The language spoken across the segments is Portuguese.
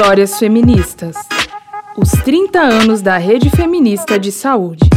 Histórias Feministas. Os 30 anos da Rede Feminista de Saúde.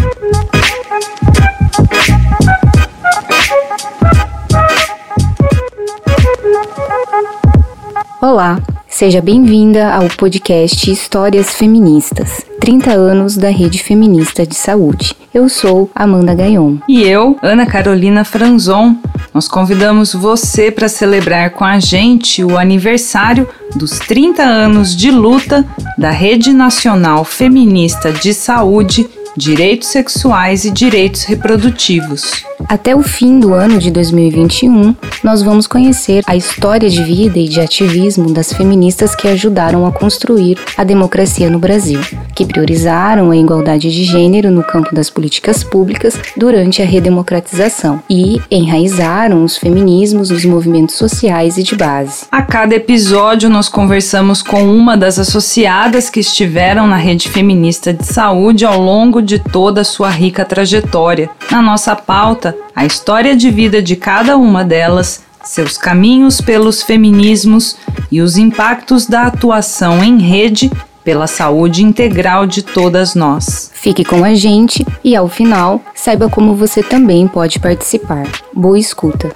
Olá, seja bem-vinda ao podcast Histórias Feministas. 30 anos da Rede Feminista de Saúde. Eu sou Amanda Gaion. E eu, Ana Carolina Franzon. Nós convidamos você para celebrar com a gente o aniversário dos 30 anos de luta da Rede Nacional Feminista de Saúde direitos sexuais e direitos reprodutivos. Até o fim do ano de 2021, nós vamos conhecer a história de vida e de ativismo das feministas que ajudaram a construir a democracia no Brasil, que priorizaram a igualdade de gênero no campo das políticas públicas durante a redemocratização e enraizaram os feminismos nos movimentos sociais e de base. A cada episódio, nós conversamos com uma das associadas que estiveram na rede feminista de saúde ao longo de toda a sua rica trajetória. Na nossa pauta, a história de vida de cada uma delas, seus caminhos pelos feminismos e os impactos da atuação em rede pela saúde integral de todas nós. Fique com a gente e, ao final, saiba como você também pode participar. Boa escuta!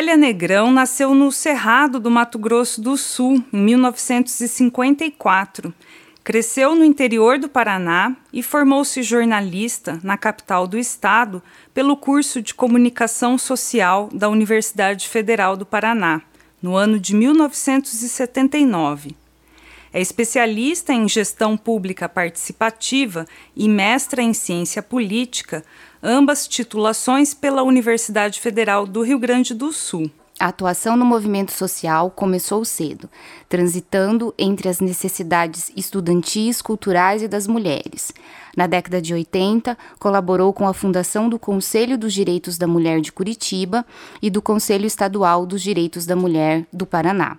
Télia Negrão nasceu no Cerrado do Mato Grosso do Sul, em 1954. Cresceu no interior do Paraná e formou-se jornalista na capital do estado pelo curso de Comunicação Social da Universidade Federal do Paraná, no ano de 1979. É especialista em gestão pública participativa e mestra em ciência política, ambas titulações pela Universidade Federal do Rio Grande do Sul. A atuação no movimento social começou cedo, transitando entre as necessidades estudantis, culturais e das mulheres. Na década de 80, colaborou com a fundação do Conselho dos Direitos da Mulher de Curitiba e do Conselho Estadual dos Direitos da Mulher do Paraná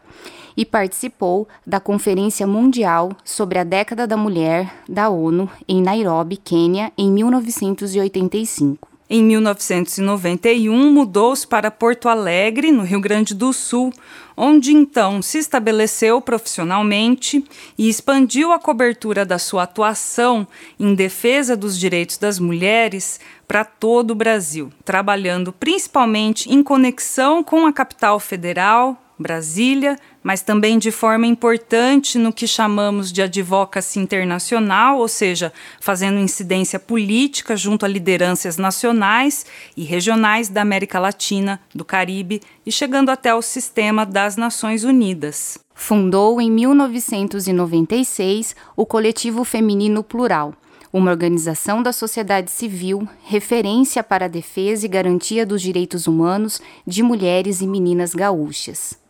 e participou da Conferência Mundial sobre a Década da Mulher da ONU em Nairobi, Quênia, em 1985. Em 1991, mudou-se para Porto Alegre, no Rio Grande do Sul, onde então se estabeleceu profissionalmente e expandiu a cobertura da sua atuação em defesa dos direitos das mulheres para todo o Brasil, trabalhando principalmente em conexão com a capital federal, Brasília, mas também de forma importante no que chamamos de advocacy internacional, ou seja, fazendo incidência política junto a lideranças nacionais e regionais da América Latina, do Caribe e chegando até o sistema das Nações Unidas. Fundou em 1996 o Coletivo Feminino Plural, uma organização da sociedade civil referência para a defesa e garantia dos direitos humanos de mulheres e meninas gaúchas.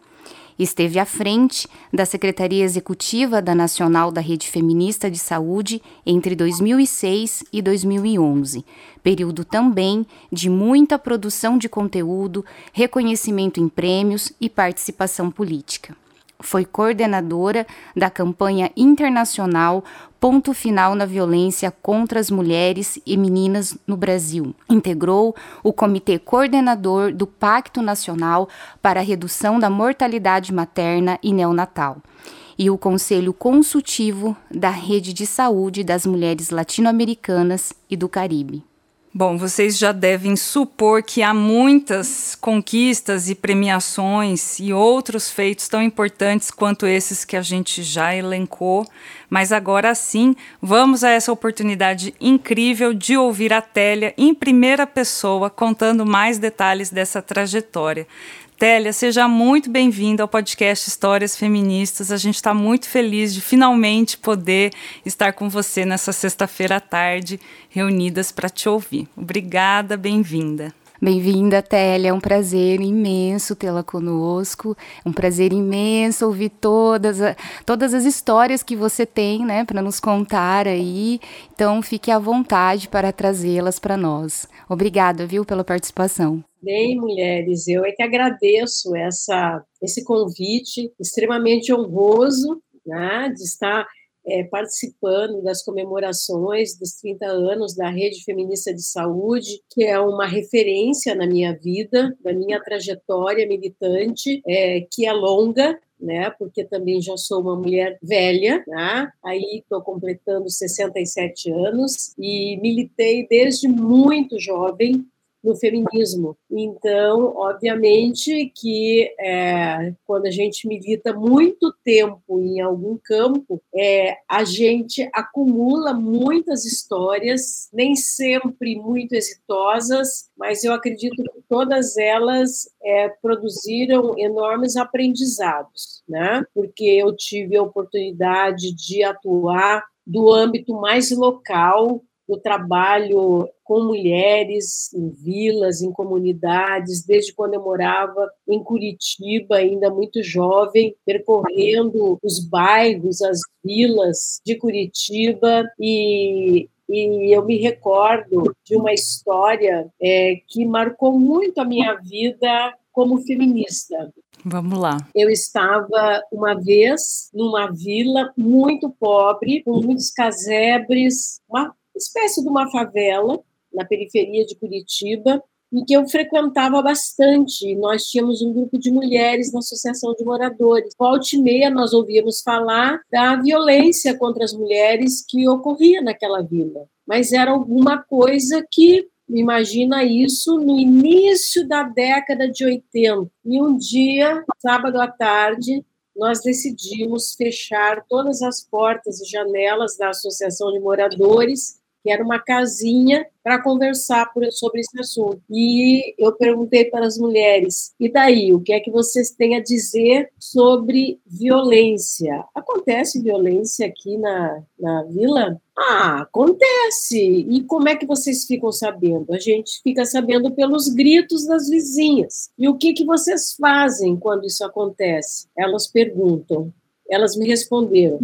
Esteve à frente da Secretaria Executiva da Nacional da Rede Feminista de Saúde entre 2006 e 2011, período também de muita produção de conteúdo, reconhecimento em prêmios e participação política. Foi coordenadora da campanha internacional Ponto Final na Violência contra as Mulheres e Meninas no Brasil. Integrou o Comitê Coordenador do Pacto Nacional para a Redução da Mortalidade Materna e Neonatal e o Conselho Consultivo da Rede de Saúde das Mulheres Latino-Americanas e do Caribe. Bom, vocês já devem supor que há muitas conquistas e premiações e outros feitos tão importantes quanto esses que a gente já elencou, mas agora sim, vamos a essa oportunidade incrível de ouvir a Télia em primeira pessoa contando mais detalhes dessa trajetória. Télia, seja muito bem-vinda ao podcast Histórias Feministas. A gente está muito feliz de finalmente poder estar com você nessa sexta-feira à tarde, reunidas para te ouvir. Obrigada, bem-vinda. Bem-vinda, Télia. É um prazer imenso tê-la conosco. É um prazer imenso ouvir todas, a, todas as histórias que você tem, né, para nos contar aí. Então, fique à vontade para trazê-las para nós. Obrigada, viu, pela participação. Bem, mulheres, eu é que agradeço essa, esse convite extremamente honroso, né, de estar é, participando das comemorações dos 30 anos da Rede Feminista de Saúde, que é uma referência na minha vida, na minha trajetória militante, é, que é longa, né? Porque também já sou uma mulher velha, né? Aí estou completando 67 anos e militei desde muito jovem no feminismo. Então, obviamente que é, quando a gente milita muito tempo em algum campo, é, a gente acumula muitas histórias, nem sempre muito exitosas, mas eu acredito que todas elas é, produziram enormes aprendizados, né? Porque eu tive a oportunidade de atuar do âmbito mais local do trabalho com mulheres em vilas, em comunidades, desde quando eu morava em Curitiba, ainda muito jovem, percorrendo os bairros, as vilas de Curitiba e e eu me recordo de uma história é, que marcou muito a minha vida como feminista. Vamos lá. Eu estava uma vez numa vila muito pobre, com muitos casebres, uma espécie de uma favela na periferia de Curitiba, e que eu frequentava bastante. Nós tínhamos um grupo de mulheres na Associação de Moradores. Volta e meia nós ouvíamos falar da violência contra as mulheres que ocorria naquela vila. Mas era alguma coisa que, imagina isso, no início da década de 80. E um dia, sábado à tarde, nós decidimos fechar todas as portas e janelas da Associação de Moradores que era uma casinha para conversar por, sobre esse assunto. E eu perguntei para as mulheres: e daí? O que é que vocês têm a dizer sobre violência? Acontece violência aqui na, na vila? Ah, acontece. E como é que vocês ficam sabendo? A gente fica sabendo pelos gritos das vizinhas. E o que, que vocês fazem quando isso acontece? Elas perguntam. Elas me responderam: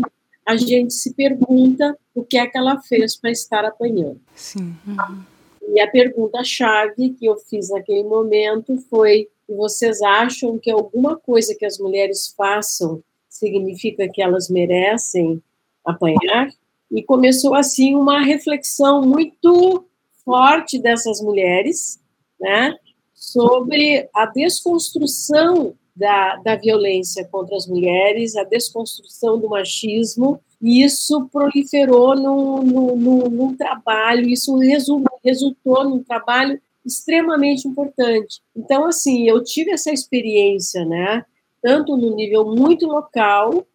a gente se pergunta o que é que ela fez para estar apanhando. Sim. Uhum. E a pergunta-chave que eu fiz naquele momento foi: vocês acham que alguma coisa que as mulheres façam significa que elas merecem apanhar? E começou assim uma reflexão muito forte dessas mulheres, né, sobre a desconstrução da, da violência contra as mulheres, a desconstrução do machismo, e isso proliferou num, num, num trabalho, isso resultou num trabalho extremamente importante. Então, assim, eu tive essa experiência, né, tanto no nível muito local,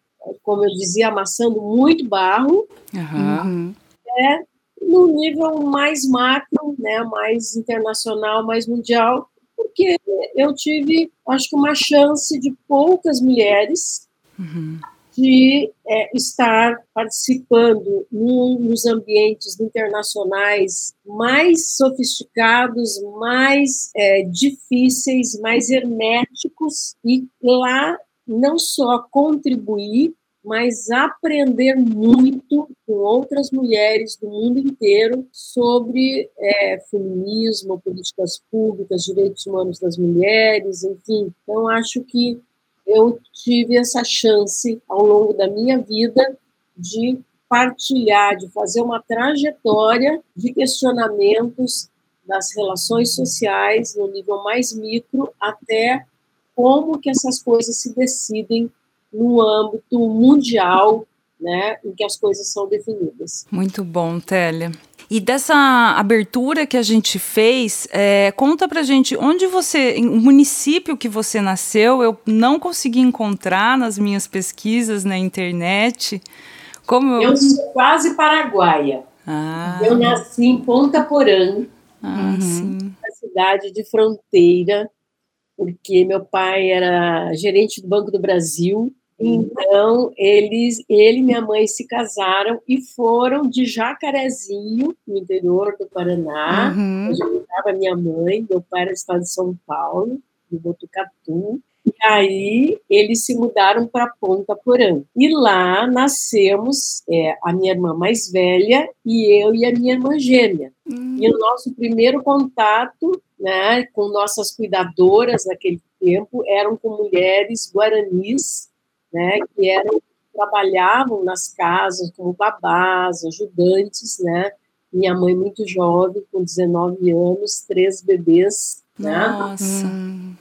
como eu dizia, amassando muito barro, uhum. é, no nível mais macro, né, mais internacional, mais mundial, porque eu tive, acho que, uma chance de poucas mulheres uhum. De é, estar participando num, nos ambientes internacionais mais sofisticados, mais é, difíceis, mais herméticos, e lá não só contribuir, mas aprender muito com outras mulheres do mundo inteiro sobre é, feminismo, políticas públicas, direitos humanos das mulheres, enfim. Então, acho que eu tive essa chance ao longo da minha vida de partilhar, de fazer uma trajetória de questionamentos das relações sociais no nível mais micro até como que essas coisas se decidem no âmbito mundial, né, em que as coisas são definidas. Muito bom, Télia. E dessa abertura que a gente fez, é, conta pra gente onde você, o município que você nasceu, eu não consegui encontrar nas minhas pesquisas na internet. Como eu, eu sou quase paraguaia. Ah. Eu nasci em Ponta Porã, ah, cidade de fronteira, porque meu pai era gerente do Banco do Brasil então, eles, ele e minha mãe se casaram e foram de Jacarezinho, no interior do Paraná, uhum. onde estava minha mãe, meu pai era do estado de São Paulo, de Botucatu. E aí eles se mudaram para Ponta Porã. E lá nascemos é, a minha irmã mais velha e eu e a minha irmã gêmea. Uhum. E o nosso primeiro contato né, com nossas cuidadoras naquele tempo eram com mulheres guaranis né, que eram trabalhavam nas casas como babás, ajudantes, né? Minha mãe muito jovem, com 19 anos, três bebês, né? Nossa. Né?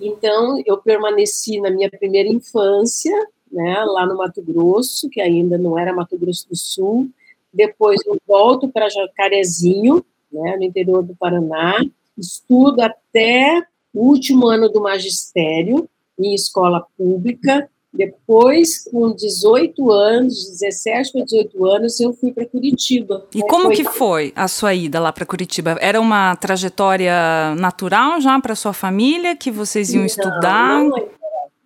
Então, eu permaneci na minha primeira infância, né, lá no Mato Grosso, que ainda não era Mato Grosso do Sul. Depois eu volto para Jacarezinho, né, no interior do Paraná. Estudo até o último ano do magistério em escola pública. Depois, com 18 anos, 17 para 18 anos, eu fui para Curitiba. E como foi... que foi a sua ida lá para Curitiba? Era uma trajetória natural já para sua família que vocês iam não, estudar? Não era.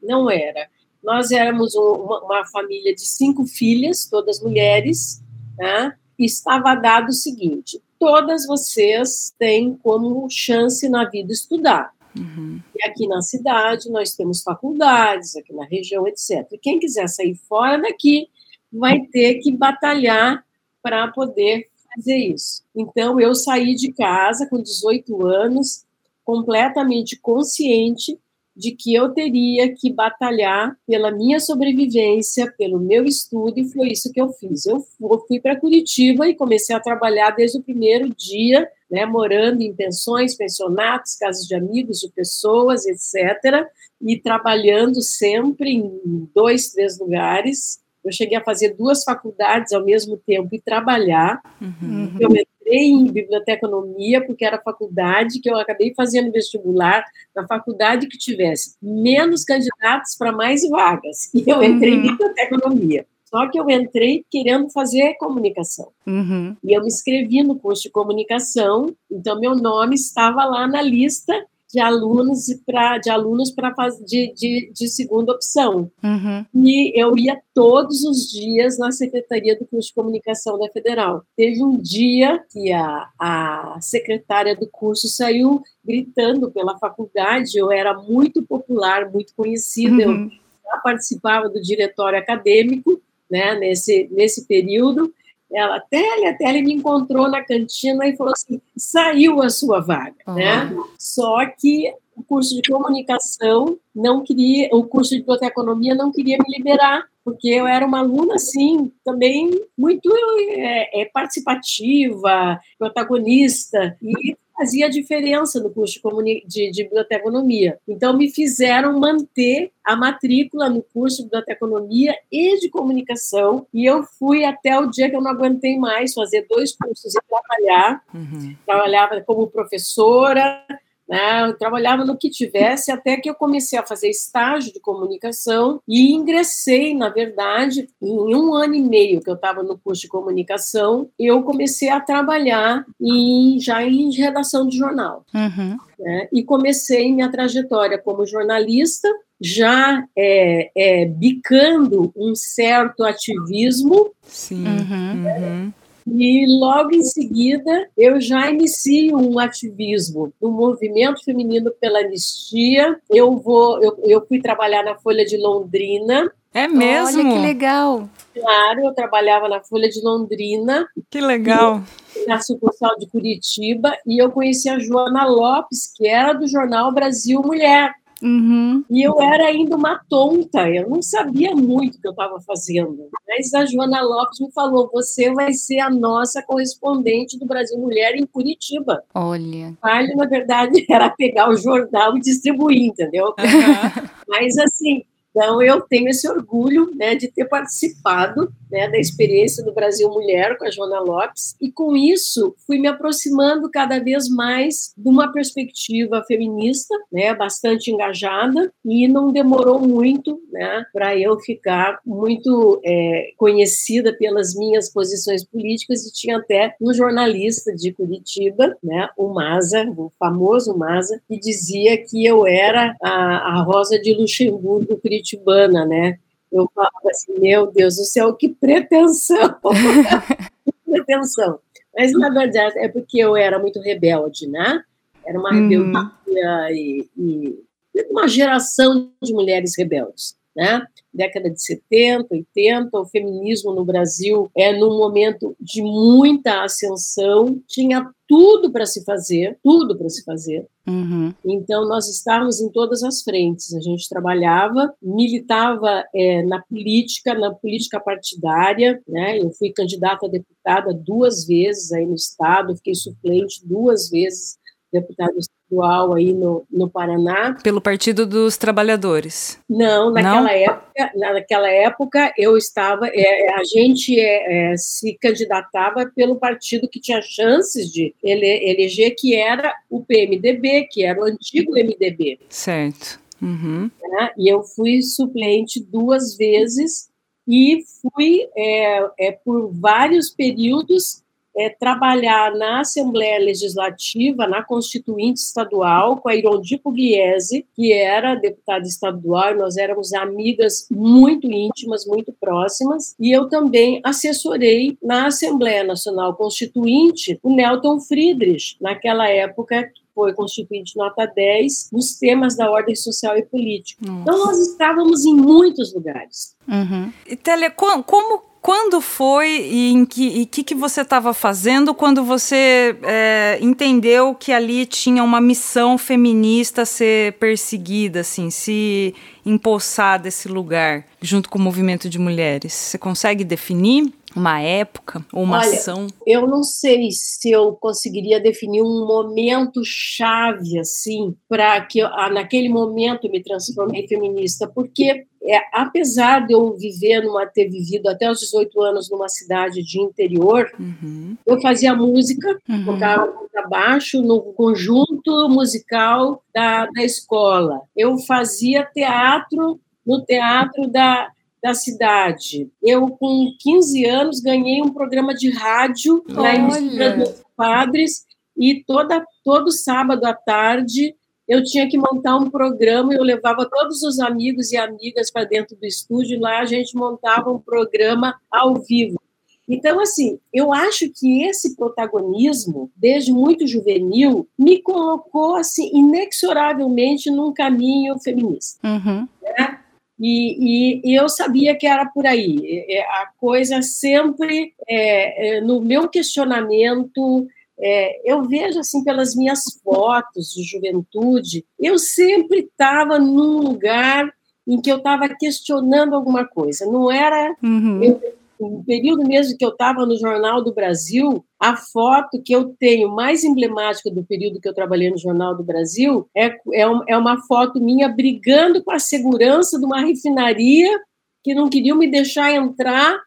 Não era. Nós éramos uma, uma família de cinco filhas, todas mulheres, né? e estava dado o seguinte: todas vocês têm como chance na vida estudar. Uhum. E aqui na cidade nós temos faculdades, aqui na região, etc. E quem quiser sair fora daqui vai ter que batalhar para poder fazer isso. Então eu saí de casa com 18 anos, completamente consciente de que eu teria que batalhar pela minha sobrevivência, pelo meu estudo, e foi isso que eu fiz. Eu fui para Curitiba e comecei a trabalhar desde o primeiro dia, né, morando em pensões, pensionatos, casas de amigos, de pessoas, etc., e trabalhando sempre em dois, três lugares. Eu cheguei a fazer duas faculdades ao mesmo tempo e trabalhar. Uhum. Eu entrei em biblioteconomia porque era a faculdade que eu acabei fazendo vestibular na faculdade que tivesse menos candidatos para mais vagas. E eu entrei uhum. em biblioteconomia. Só que eu entrei querendo fazer comunicação. Uhum. E eu me inscrevi no curso de comunicação, então meu nome estava lá na lista de alunos para de alunos para de, de, de, segunda opção uhum. e eu ia todos os dias na secretaria do curso de comunicação da Federal teve um dia que a, a secretária do curso saiu gritando pela faculdade eu era muito popular muito conhecida uhum. eu participava do diretório acadêmico né nesse nesse período ela até, até ele me encontrou na cantina e falou assim: saiu a sua vaga, né? Só que o curso de comunicação não queria, o curso de biblioteconomia não queria me liberar, porque eu era uma aluna, assim, também muito é, é, participativa, protagonista, e fazia diferença no curso de, de, de biblioteconomia. Então, me fizeram manter a matrícula no curso de biblioteconomia e de comunicação, e eu fui até o dia que eu não aguentei mais fazer dois cursos e trabalhar. Uhum. Trabalhava como professora, né? Eu trabalhava no que tivesse até que eu comecei a fazer estágio de comunicação e ingressei, na verdade, em um ano e meio que eu estava no curso de comunicação, eu comecei a trabalhar em, já em redação de jornal. Uhum. Né? E comecei minha trajetória como jornalista, já é, é, bicando um certo ativismo. Sim. Uhum, uhum. E logo em seguida eu já inicio um ativismo no movimento feminino pela anistia. Eu vou, eu, eu fui trabalhar na Folha de Londrina. É mesmo? Olha que legal. Claro, eu trabalhava na Folha de Londrina. Que legal. Na sucursal de Curitiba e eu conheci a Joana Lopes, que era do jornal Brasil Mulher. Uhum. E eu era ainda uma tonta, eu não sabia muito o que eu estava fazendo. Mas a Joana Lopes me falou: você vai ser a nossa correspondente do Brasil Mulher em Curitiba. Olha. Aí, na verdade, era pegar o jornal e distribuir, entendeu? Uhum. Mas assim, então, eu tenho esse orgulho né, de ter participado né, da experiência do Brasil Mulher com a Joana Lopes, e com isso fui me aproximando cada vez mais de uma perspectiva feminista, né, bastante engajada, e não demorou muito né, para eu ficar muito é, conhecida pelas minhas posições políticas, e tinha até um jornalista de Curitiba, né, o Maza, o famoso Maza, que dizia que eu era a, a Rosa de Luxemburgo curitibana, né? Eu falava assim, meu Deus do céu, que pretensão! que pretensão! Mas, na verdade, é porque eu era muito rebelde, né? Era uma uhum. rebeldia e, e uma geração de mulheres rebeldes. Né? Década de 70, 80, o feminismo no Brasil é num momento de muita ascensão, tinha tudo para se fazer, tudo para se fazer. Uhum. Então, nós estávamos em todas as frentes. A gente trabalhava, militava é, na política, na política partidária. Né? Eu fui candidata a deputada duas vezes aí no Estado, fiquei suplente duas vezes deputada estadual aí no, no Paraná. Pelo Partido dos Trabalhadores? Não, naquela, Não? Época, naquela época eu estava, é, é, a gente é, é, se candidatava pelo partido que tinha chances de ele, eleger, que era o PMDB, que era o antigo MDB. Certo. Uhum. É, e eu fui suplente duas vezes e fui é, é, por vários períodos é, trabalhar na Assembleia Legislativa, na Constituinte Estadual, com a Irondi Pugliese, que era deputada estadual, nós éramos amigas muito íntimas, muito próximas, e eu também assessorei na Assembleia Nacional Constituinte o Nelton Friedrich, naquela época foi constituinte nota 10 nos temas da ordem social e política. Nossa. Então, nós estávamos em muitos lugares. Uhum. E, Télia, como quando foi e em que, que, que você estava fazendo quando você é, entendeu que ali tinha uma missão feminista a ser perseguida, assim, se empossar desse lugar junto com o movimento de mulheres? Você consegue definir? uma época ou uma Olha, ação? Eu não sei se eu conseguiria definir um momento chave assim para que eu, ah, naquele momento me transformei feminista, porque é, apesar de eu viver numa ter vivido até os 18 anos numa cidade de interior, uhum. eu fazia música, uhum. tocava baixo no conjunto musical da, da escola. Eu fazia teatro no teatro da da cidade. Eu, com 15 anos, ganhei um programa de rádio na emissora dos padres e toda, todo sábado à tarde eu tinha que montar um programa, eu levava todos os amigos e amigas para dentro do estúdio, lá a gente montava um programa ao vivo. Então, assim, eu acho que esse protagonismo, desde muito juvenil, me colocou, assim, inexoravelmente num caminho feminista. Uhum. Né? E, e, e, eu sabia que era por aí. A coisa sempre, é, é, no meu questionamento, é, eu vejo assim pelas minhas fotos de juventude, eu sempre estava num lugar em que eu estava questionando alguma coisa. Não era uhum. eu, no período mesmo que eu estava no Jornal do Brasil, a foto que eu tenho mais emblemática do período que eu trabalhei no Jornal do Brasil é, é, é uma foto minha brigando com a segurança de uma refinaria que não queriam me deixar entrar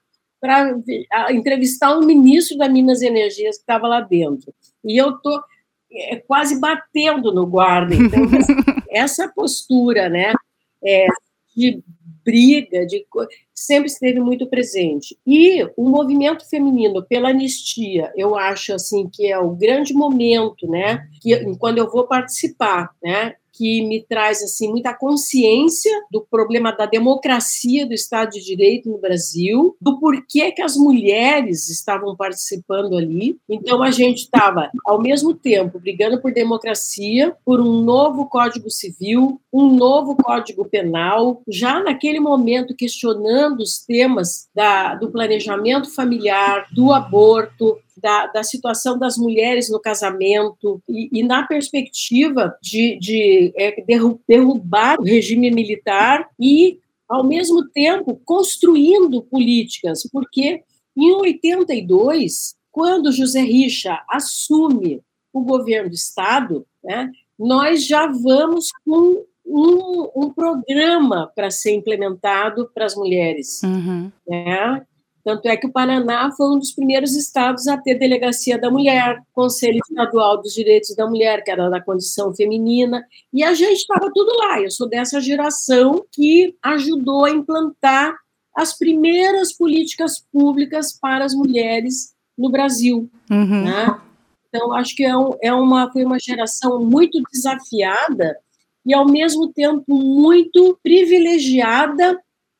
para entrevistar um ministro da Minas e Energias que estava lá dentro. E eu tô é, quase batendo no guarda. Então, essa postura, né, é, de briga, de sempre esteve muito presente. E o movimento feminino pela anistia, eu acho assim que é o grande momento, né, que quando eu vou participar, né, que me traz assim muita consciência do problema da democracia do Estado de Direito no Brasil, do porquê que as mulheres estavam participando ali. Então a gente estava ao mesmo tempo brigando por democracia, por um novo Código Civil, um novo Código Penal, já naquele momento questionando os temas da, do planejamento familiar, do aborto, da, da situação das mulheres no casamento e, e na perspectiva de, de é, derrubar o regime militar e, ao mesmo tempo, construindo políticas, porque em 82, quando José Richa assume o governo do Estado, né, nós já vamos com um, um programa para ser implementado para as mulheres. Uhum. Né? Tanto é que o Paraná foi um dos primeiros estados a ter delegacia da mulher, Conselho Estadual dos Direitos da Mulher, que era da condição feminina, e a gente estava tudo lá. Eu sou dessa geração que ajudou a implantar as primeiras políticas públicas para as mulheres no Brasil. Uhum. Né? Então, acho que é, um, é uma, foi uma geração muito desafiada e, ao mesmo tempo, muito privilegiada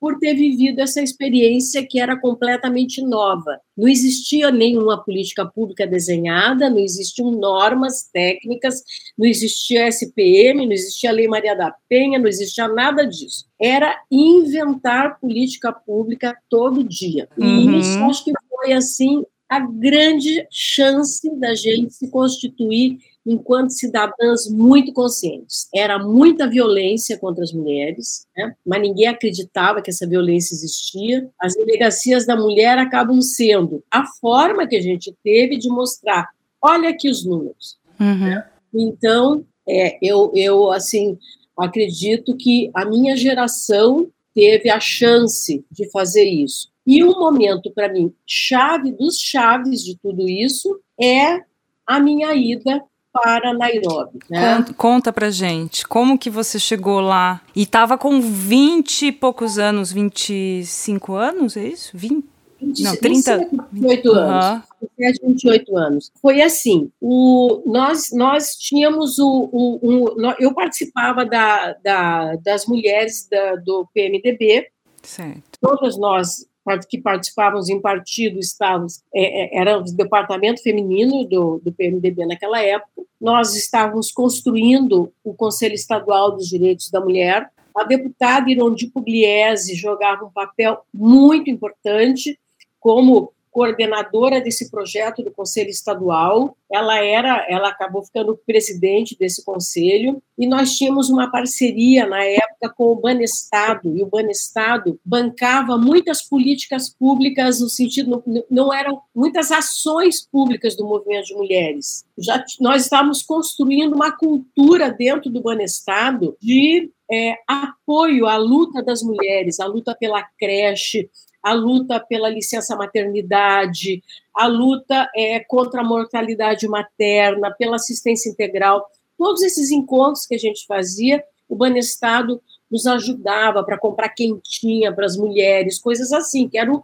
por ter vivido essa experiência que era completamente nova. Não existia nenhuma política pública desenhada, não existiam normas técnicas, não existia SPM, não existia Lei Maria da Penha, não existia nada disso. Era inventar política pública todo dia. E uhum. isso acho que foi assim a grande chance da gente se constituir enquanto cidadãs muito conscientes. Era muita violência contra as mulheres, né? mas ninguém acreditava que essa violência existia. As delegacias da mulher acabam sendo a forma que a gente teve de mostrar, olha aqui os números. Uhum. Então, é, eu, eu, assim, acredito que a minha geração teve a chance de fazer isso. E um momento, para mim, chave dos chaves de tudo isso é a minha ida para Nairobi. Né? Conta, conta pra gente, como que você chegou lá? E estava com 20 e poucos anos, 25 anos, é isso? 20? 20 não, 30. 28 anos. Uhum. 28 anos. Foi assim, o, nós, nós tínhamos o, o, o eu participava da, da, das mulheres da, do PMDB. Certo. Todas nós que participávamos em partido estávamos, é, é, era o departamento feminino do, do PMDB naquela época. Nós estávamos construindo o Conselho Estadual dos Direitos da Mulher. A deputada Irondi Pugliese jogava um papel muito importante como coordenadora desse projeto do Conselho Estadual. Ela era, ela acabou ficando presidente desse conselho e nós tínhamos uma parceria na época com o Banestado e o Banestado bancava muitas políticas públicas no sentido não eram muitas ações públicas do movimento de mulheres. Já nós estávamos construindo uma cultura dentro do Banestado de é, apoio à luta das mulheres, a luta pela creche, a luta pela licença maternidade, a luta é, contra a mortalidade materna, pela assistência integral. Todos esses encontros que a gente fazia, o Banestado nos ajudava para comprar quentinha para as mulheres, coisas assim, que o,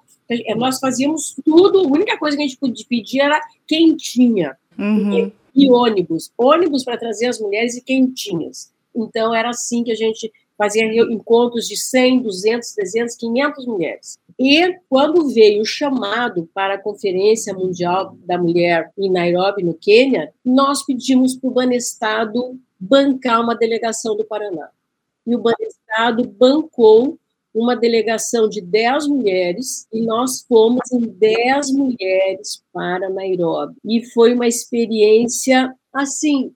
nós fazíamos tudo, a única coisa que a gente podia pedir era quentinha. Uhum. E, e ônibus, ônibus para trazer as mulheres e quentinhas. Então, era assim que a gente fazia encontros de 100, 200, 300, 500 mulheres. E quando veio o chamado para a Conferência Mundial da Mulher em Nairobi, no Quênia, nós pedimos para o Banestado bancar uma delegação do Paraná. E o Banestado bancou uma delegação de 10 mulheres e nós fomos em 10 mulheres para Nairobi. E foi uma experiência, assim,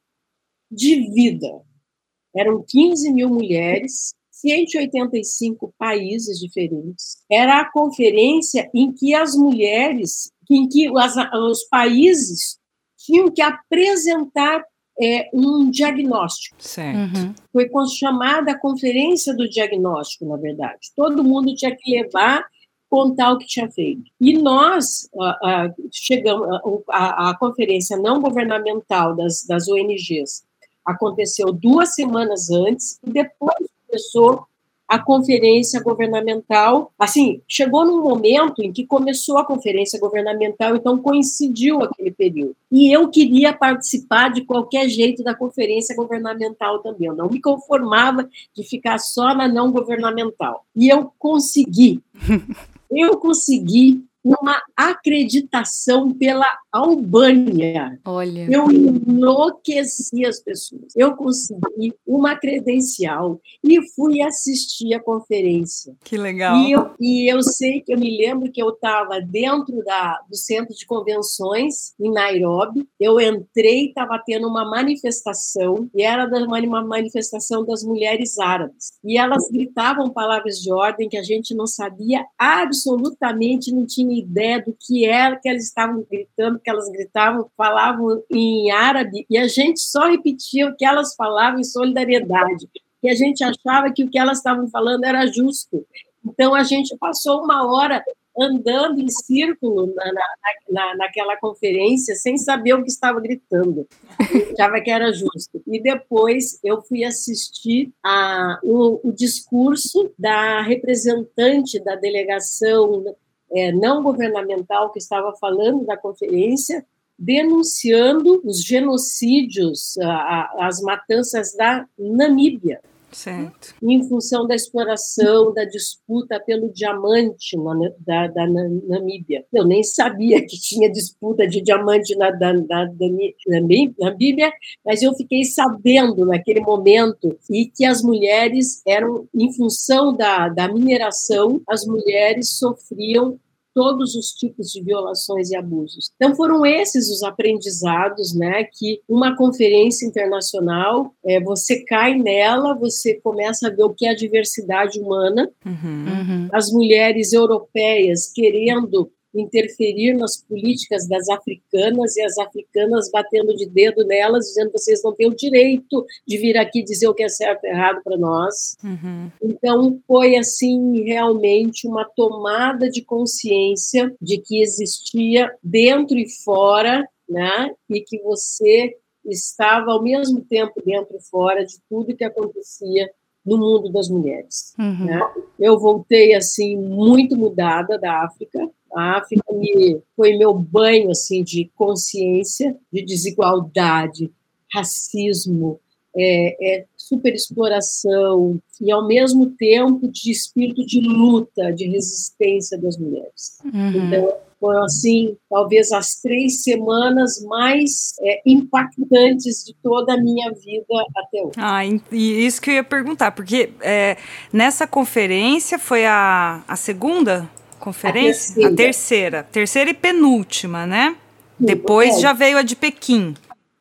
de vida. Eram 15 mil mulheres, 185 países diferentes. Era a conferência em que as mulheres, em que as, os países tinham que apresentar é, um diagnóstico. Certo. Uhum. Foi chamada a conferência do diagnóstico, na verdade. Todo mundo tinha que levar contar o que tinha feito. E nós chegamos a, a, conferência não governamental das, das ONGs aconteceu duas semanas antes, e depois começou a conferência governamental. Assim, chegou num momento em que começou a conferência governamental, então coincidiu aquele período. E eu queria participar de qualquer jeito da conferência governamental também. Eu não me conformava de ficar só na não governamental. E eu consegui. Eu consegui uma acreditação pela Albânia. Olha. Eu enlouqueci as pessoas. Eu consegui uma credencial e fui assistir a conferência. Que legal. E eu, e eu sei que eu me lembro que eu estava dentro da, do centro de convenções em Nairobi. Eu entrei, estava tendo uma manifestação e era uma manifestação das mulheres árabes. E elas gritavam palavras de ordem que a gente não sabia absolutamente, não tinha ideia do que era que elas estavam gritando, que elas gritavam, falavam em árabe, e a gente só repetia o que elas falavam em solidariedade, e a gente achava que o que elas estavam falando era justo. Então, a gente passou uma hora andando em círculo na, na, na, naquela conferência sem saber o que estava gritando. achava que era justo. E depois eu fui assistir a, o, o discurso da representante da delegação é, não governamental que estava falando da conferência, denunciando os genocídios, a, a, as matanças da Namíbia. Certo. Em função da exploração, da disputa pelo diamante na, da, da Namíbia. Eu nem sabia que tinha disputa de diamante na, da, da Namíbia, mas eu fiquei sabendo naquele momento e que as mulheres eram, em função da, da mineração, as mulheres sofriam todos os tipos de violações e abusos. Então foram esses os aprendizados, né, que uma conferência internacional, é, você cai nela, você começa a ver o que é a diversidade humana, uhum. uhum. as mulheres europeias querendo interferir nas políticas das africanas e as africanas batendo de dedo nelas, dizendo que vocês não têm o direito de vir aqui dizer o que é certo e errado para nós. Uhum. Então, foi assim, realmente uma tomada de consciência de que existia dentro e fora, né, e que você estava ao mesmo tempo dentro e fora de tudo que acontecia no mundo das mulheres. Uhum. Né? Eu voltei assim muito mudada da África, a África me, foi meu banho assim de consciência, de desigualdade, racismo, é, é superexploração e, ao mesmo tempo, de espírito de luta, de resistência das mulheres. Uhum. Então, foram, assim, talvez as três semanas mais é, impactantes de toda a minha vida até hoje. Ah, e isso que eu ia perguntar, porque é, nessa conferência foi a, a segunda conferência? A terceira. a terceira. Terceira e penúltima, né? Sim, depois é. já veio a de Pequim.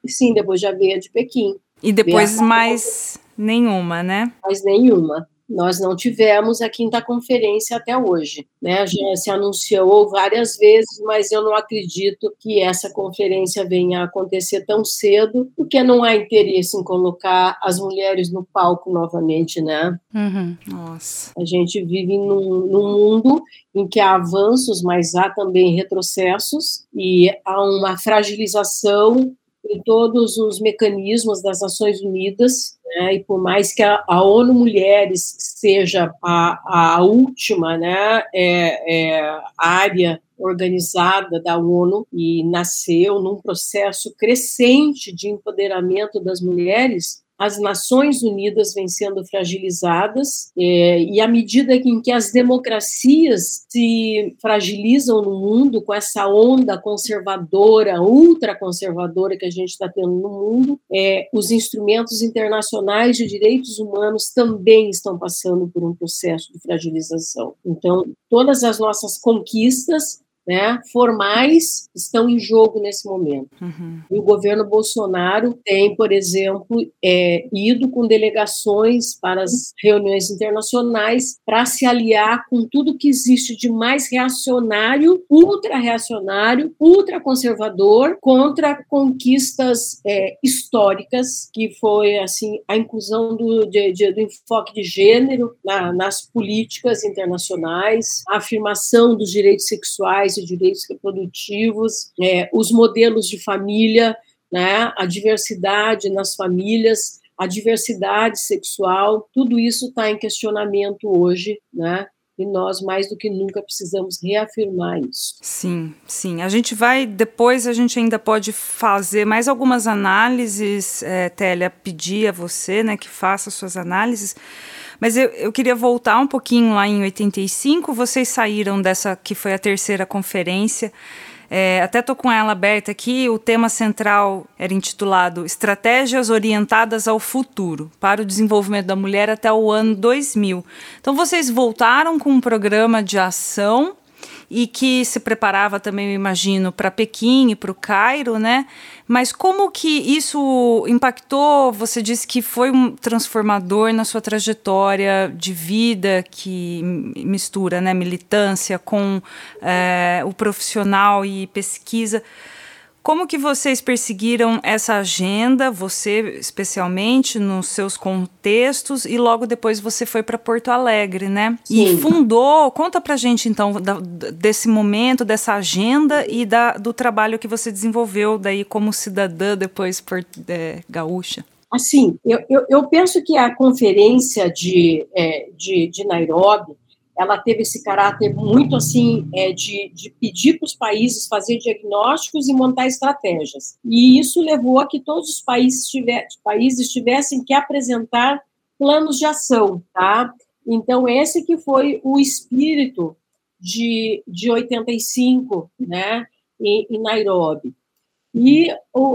Sim, depois já veio a de Pequim. E depois mais nenhuma, né? Mais nenhuma. Nós não tivemos a quinta conferência até hoje, né? Já se anunciou várias vezes, mas eu não acredito que essa conferência venha a acontecer tão cedo, porque não há interesse em colocar as mulheres no palco novamente, né? Uhum. Nossa. A gente vive num, num mundo em que há avanços, mas há também retrocessos e há uma fragilização em todos os mecanismos das Nações Unidas, né, e por mais que a, a ONU Mulheres seja a, a última né, é, é, área organizada da ONU e nasceu num processo crescente de empoderamento das mulheres, as Nações Unidas vêm sendo fragilizadas, é, e à medida em que as democracias se fragilizam no mundo, com essa onda conservadora, ultraconservadora que a gente está tendo no mundo, é, os instrumentos internacionais de direitos humanos também estão passando por um processo de fragilização. Então, todas as nossas conquistas né, formais estão em jogo nesse momento. Uhum. E o governo Bolsonaro tem, por exemplo, é, ido com delegações para as reuniões internacionais para se aliar com tudo que existe de mais reacionário, ultra-reacionário, ultra-conservador contra conquistas é, históricas, que foi assim a inclusão do, de, de, do enfoque de gênero na, nas políticas internacionais, a afirmação dos direitos sexuais e direitos reprodutivos, é, os modelos de família, né, a diversidade nas famílias, a diversidade sexual, tudo isso está em questionamento hoje, né? E nós, mais do que nunca, precisamos reafirmar isso. Sim, sim. A gente vai, depois a gente ainda pode fazer mais algumas análises, é, Télia, pedir a você né, que faça suas análises, mas eu, eu queria voltar um pouquinho lá em 85. Vocês saíram dessa que foi a terceira conferência. É, até estou com ela aberta aqui. O tema central era intitulado Estratégias Orientadas ao Futuro para o Desenvolvimento da Mulher até o ano 2000. Então, vocês voltaram com um programa de ação e que se preparava também, eu imagino, para Pequim e para o Cairo, né? Mas como que isso impactou? Você disse que foi um transformador na sua trajetória de vida, que mistura né, militância com é, o profissional e pesquisa. Como que vocês perseguiram essa agenda, você especialmente nos seus contextos e logo depois você foi para Porto Alegre, né? Sim. E fundou, conta pra gente então da, desse momento, dessa agenda e da, do trabalho que você desenvolveu daí como cidadã depois por, é, gaúcha. Assim, eu, eu, eu, penso que a conferência de, é, de, de Nairobi ela teve esse caráter muito assim é, de, de pedir para os países fazer diagnósticos e montar estratégias. E isso levou a que todos os países, países tivessem que apresentar planos de ação, tá? Então, esse que foi o espírito de, de 85, né, em, em Nairobi. E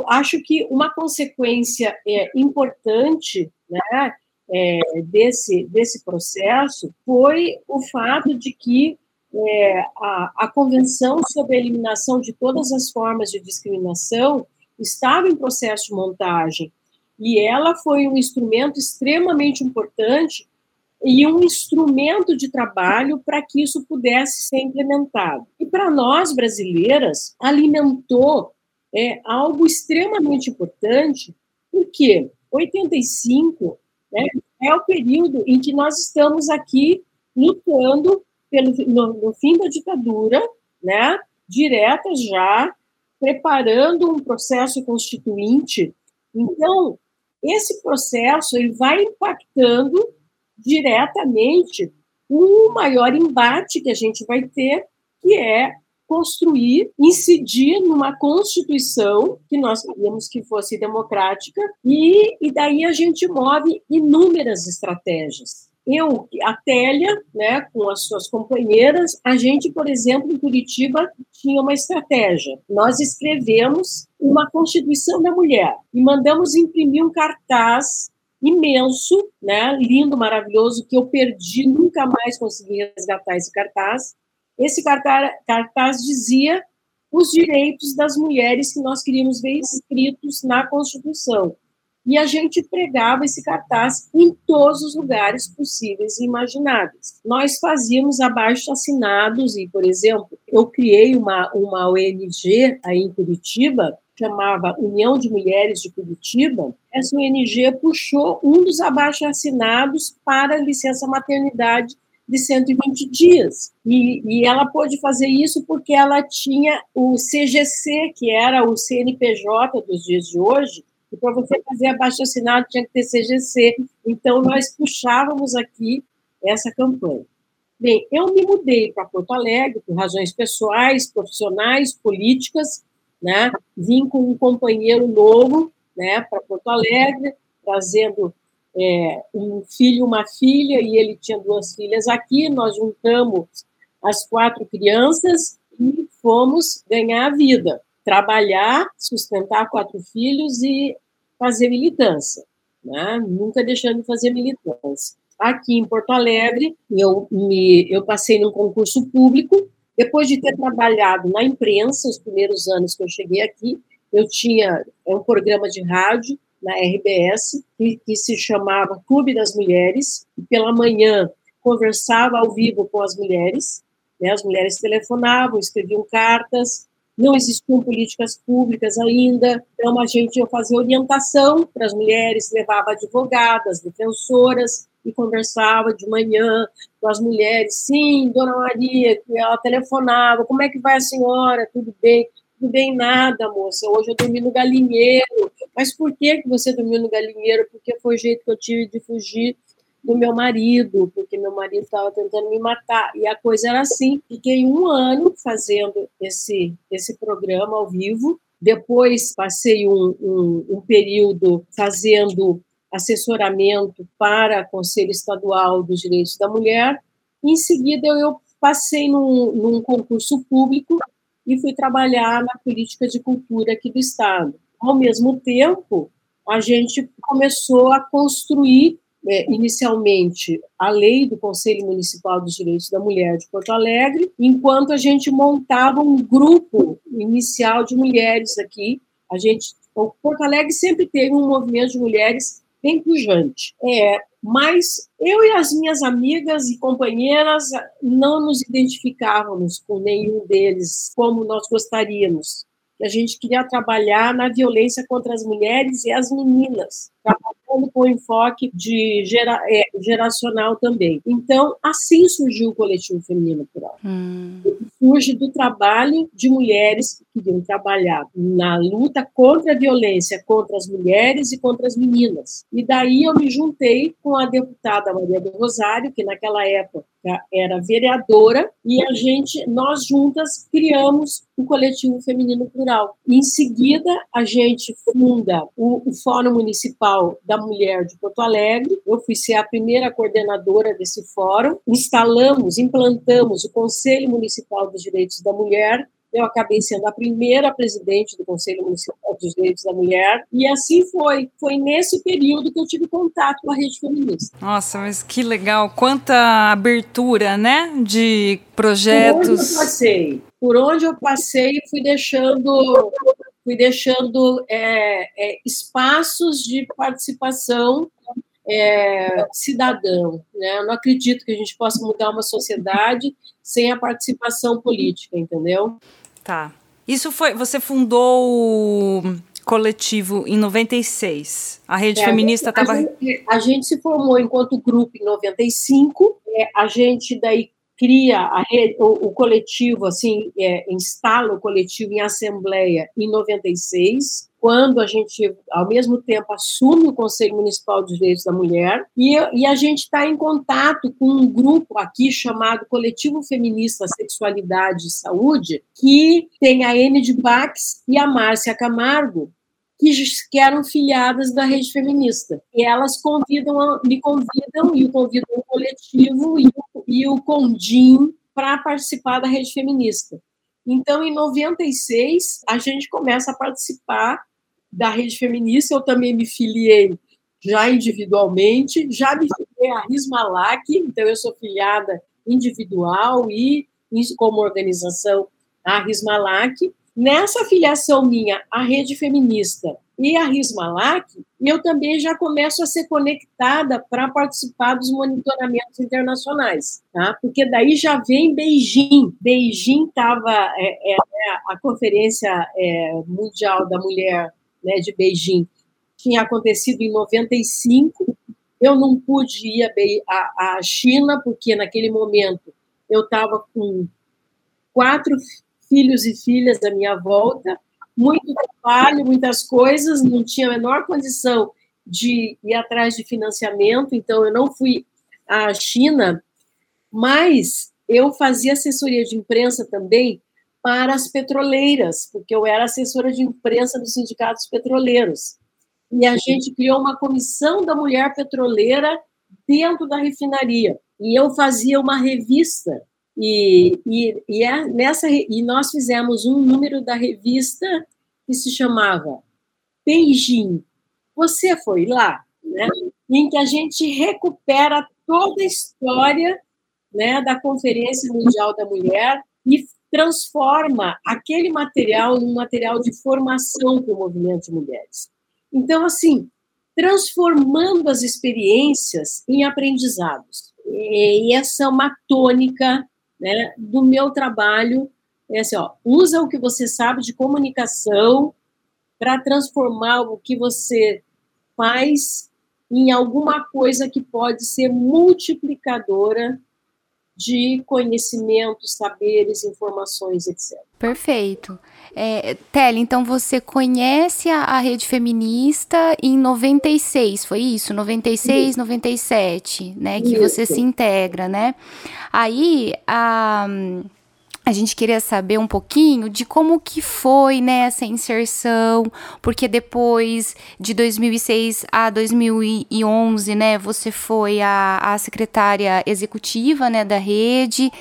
acho que uma consequência é, importante né, é, desse, desse processo foi o fato de que é, a, a Convenção sobre a Eliminação de Todas as Formas de Discriminação estava em processo de montagem e ela foi um instrumento extremamente importante e um instrumento de trabalho para que isso pudesse ser implementado. E para nós brasileiras, alimentou é, algo extremamente importante, porque 85 né, é o período em que nós estamos aqui lutando pelo, no, no fim da ditadura, né, direta já, preparando um processo constituinte. Então, esse processo ele vai impactando diretamente o maior embate que a gente vai ter, que é construir, incidir numa constituição que nós queríamos que fosse democrática, e, e daí a gente move inúmeras estratégias. Eu, a Télia, né, com as suas companheiras, a gente, por exemplo, em Curitiba, tinha uma estratégia. Nós escrevemos uma Constituição da Mulher e mandamos imprimir um cartaz imenso, né, lindo, maravilhoso, que eu perdi, nunca mais consegui resgatar esse cartaz. Esse cartaz, cartaz dizia os direitos das mulheres que nós queríamos ver escritos na Constituição. E a gente pregava esse cartaz em todos os lugares possíveis e imagináveis. Nós fazíamos abaixo assinados e, por exemplo, eu criei uma, uma ONG aí em Curitiba chamava União de Mulheres de Curitiba, essa ONG puxou um dos abaixo-assinados para licença maternidade de 120 dias. E, e, ela pôde fazer isso porque ela tinha o CGC, que era o CNPJ dos dias de hoje, e para você fazer abaixo-assinado tinha que ter CGC. Então, nós puxávamos aqui essa campanha. Bem, eu me mudei para Porto Alegre por razões pessoais, profissionais, políticas, né? Vim com um companheiro novo, né, para Porto Alegre, trazendo é, um filho e uma filha, e ele tinha duas filhas aqui. Nós juntamos as quatro crianças e fomos ganhar a vida, trabalhar, sustentar quatro filhos e fazer militância, né? nunca deixando de fazer militância. Aqui em Porto Alegre, eu, me, eu passei num concurso público depois de ter trabalhado na imprensa, os primeiros anos que eu cheguei aqui, eu tinha é um programa de rádio na RBS, que, que se chamava Clube das Mulheres, e pela manhã conversava ao vivo com as mulheres, né, as mulheres telefonavam, escreviam cartas, não existiam políticas públicas ainda, então a gente ia fazer orientação para as mulheres, levava advogadas, defensoras, e conversava de manhã com as mulheres. Sim, dona Maria, ela telefonava: como é que vai a senhora? Tudo bem? Tudo bem, nada, moça. Hoje eu dormi no galinheiro. Mas por que, que você dormiu no galinheiro? Porque foi o jeito que eu tive de fugir do meu marido, porque meu marido estava tentando me matar. E a coisa era assim. Fiquei um ano fazendo esse, esse programa ao vivo. Depois passei um, um, um período fazendo assessoramento para Conselho Estadual dos Direitos da Mulher. Em seguida, eu passei num, num concurso público e fui trabalhar na política de cultura aqui do Estado. Ao mesmo tempo, a gente começou a construir, é, inicialmente, a lei do Conselho Municipal dos Direitos da Mulher de Porto Alegre, enquanto a gente montava um grupo inicial de mulheres aqui. A gente, o Porto Alegre sempre teve um movimento de mulheres bem pujante. É, mas eu e as minhas amigas e companheiras não nos identificávamos com nenhum deles como nós gostaríamos. A gente queria trabalhar na violência contra as mulheres e as meninas, trabalhando com enfoque de gera, é, geracional também. Então, assim surgiu o Coletivo Feminino Plural. Hum. Surge do trabalho de mulheres que queriam trabalhar na luta contra a violência contra as mulheres e contra as meninas. E daí eu me juntei com a deputada Maria do Rosário, que naquela época era vereadora e a gente, nós juntas criamos o coletivo feminino plural. Em seguida, a gente funda o, o Fórum Municipal da Mulher de Porto Alegre. Eu fui ser a primeira coordenadora desse fórum. Instalamos, implantamos o Conselho Municipal dos Direitos da Mulher eu acabei sendo a primeira presidente do Conselho Municipal dos Direitos da Mulher, e assim foi. Foi nesse período que eu tive contato com a rede feminista. Nossa, mas que legal! Quanta abertura, né? De projetos. Por onde eu passei, por onde eu passei, fui deixando, fui deixando é, é, espaços de participação é, cidadão. Né? Eu não acredito que a gente possa mudar uma sociedade sem a participação política, entendeu? Tá. Isso foi. Você fundou o coletivo em 96. A rede é, feminista estava. A, a, gente se formou enquanto grupo em 95. É, a gente daí cria a rede, o, o coletivo, assim, é, instala o coletivo em assembleia em 96 quando a gente, ao mesmo tempo, assume o Conselho Municipal dos Direitos da Mulher, e, e a gente está em contato com um grupo aqui chamado Coletivo Feminista Sexualidade e Saúde, que tem a de Bax e a Márcia Camargo, que, eram filiadas da rede feminista. E elas convidam, me convidam e convidam o coletivo e o, e o Condim para participar da rede feminista. Então, em 96, a gente começa a participar da rede feminista, eu também me filiei já individualmente, já me filiei à Rismalac, então eu sou filiada individual e como organização à Rismalac. Nessa filiação minha à rede feminista e à Rismalac, eu também já começo a ser conectada para participar dos monitoramentos internacionais, tá? Porque daí já vem Beijing. Beijing estava é, é, a Conferência é, Mundial da Mulher né, de Beijing tinha acontecido em 95. Eu não pude ir à China, porque naquele momento eu estava com quatro filhos e filhas à minha volta, muito trabalho, muitas coisas, não tinha a menor condição de ir atrás de financiamento, então eu não fui à China, mas eu fazia assessoria de imprensa também para as petroleiras, porque eu era assessora de imprensa dos sindicatos petroleiros. E a gente criou uma comissão da mulher petroleira dentro da refinaria. E eu fazia uma revista e, e, e, é nessa, e nós fizemos um número da revista que se chamava Beijing. Você foi lá, né? em que a gente recupera toda a história né, da Conferência Mundial da Mulher e transforma aquele material num material de formação para o movimento de mulheres. Então, assim, transformando as experiências em aprendizados. E essa é uma tônica né, do meu trabalho. É assim, ó, usa o que você sabe de comunicação para transformar o que você faz em alguma coisa que pode ser multiplicadora de conhecimentos, saberes, informações, etc. Perfeito. É, Tele, então você conhece a, a, rede feminista em 96, foi isso? 96, isso. 97, né? Que isso. você se integra, né? Aí, a. A gente queria saber um pouquinho de como que foi né, essa inserção, porque depois de 2006 a 2011, né, você foi a, a secretária executiva né, da rede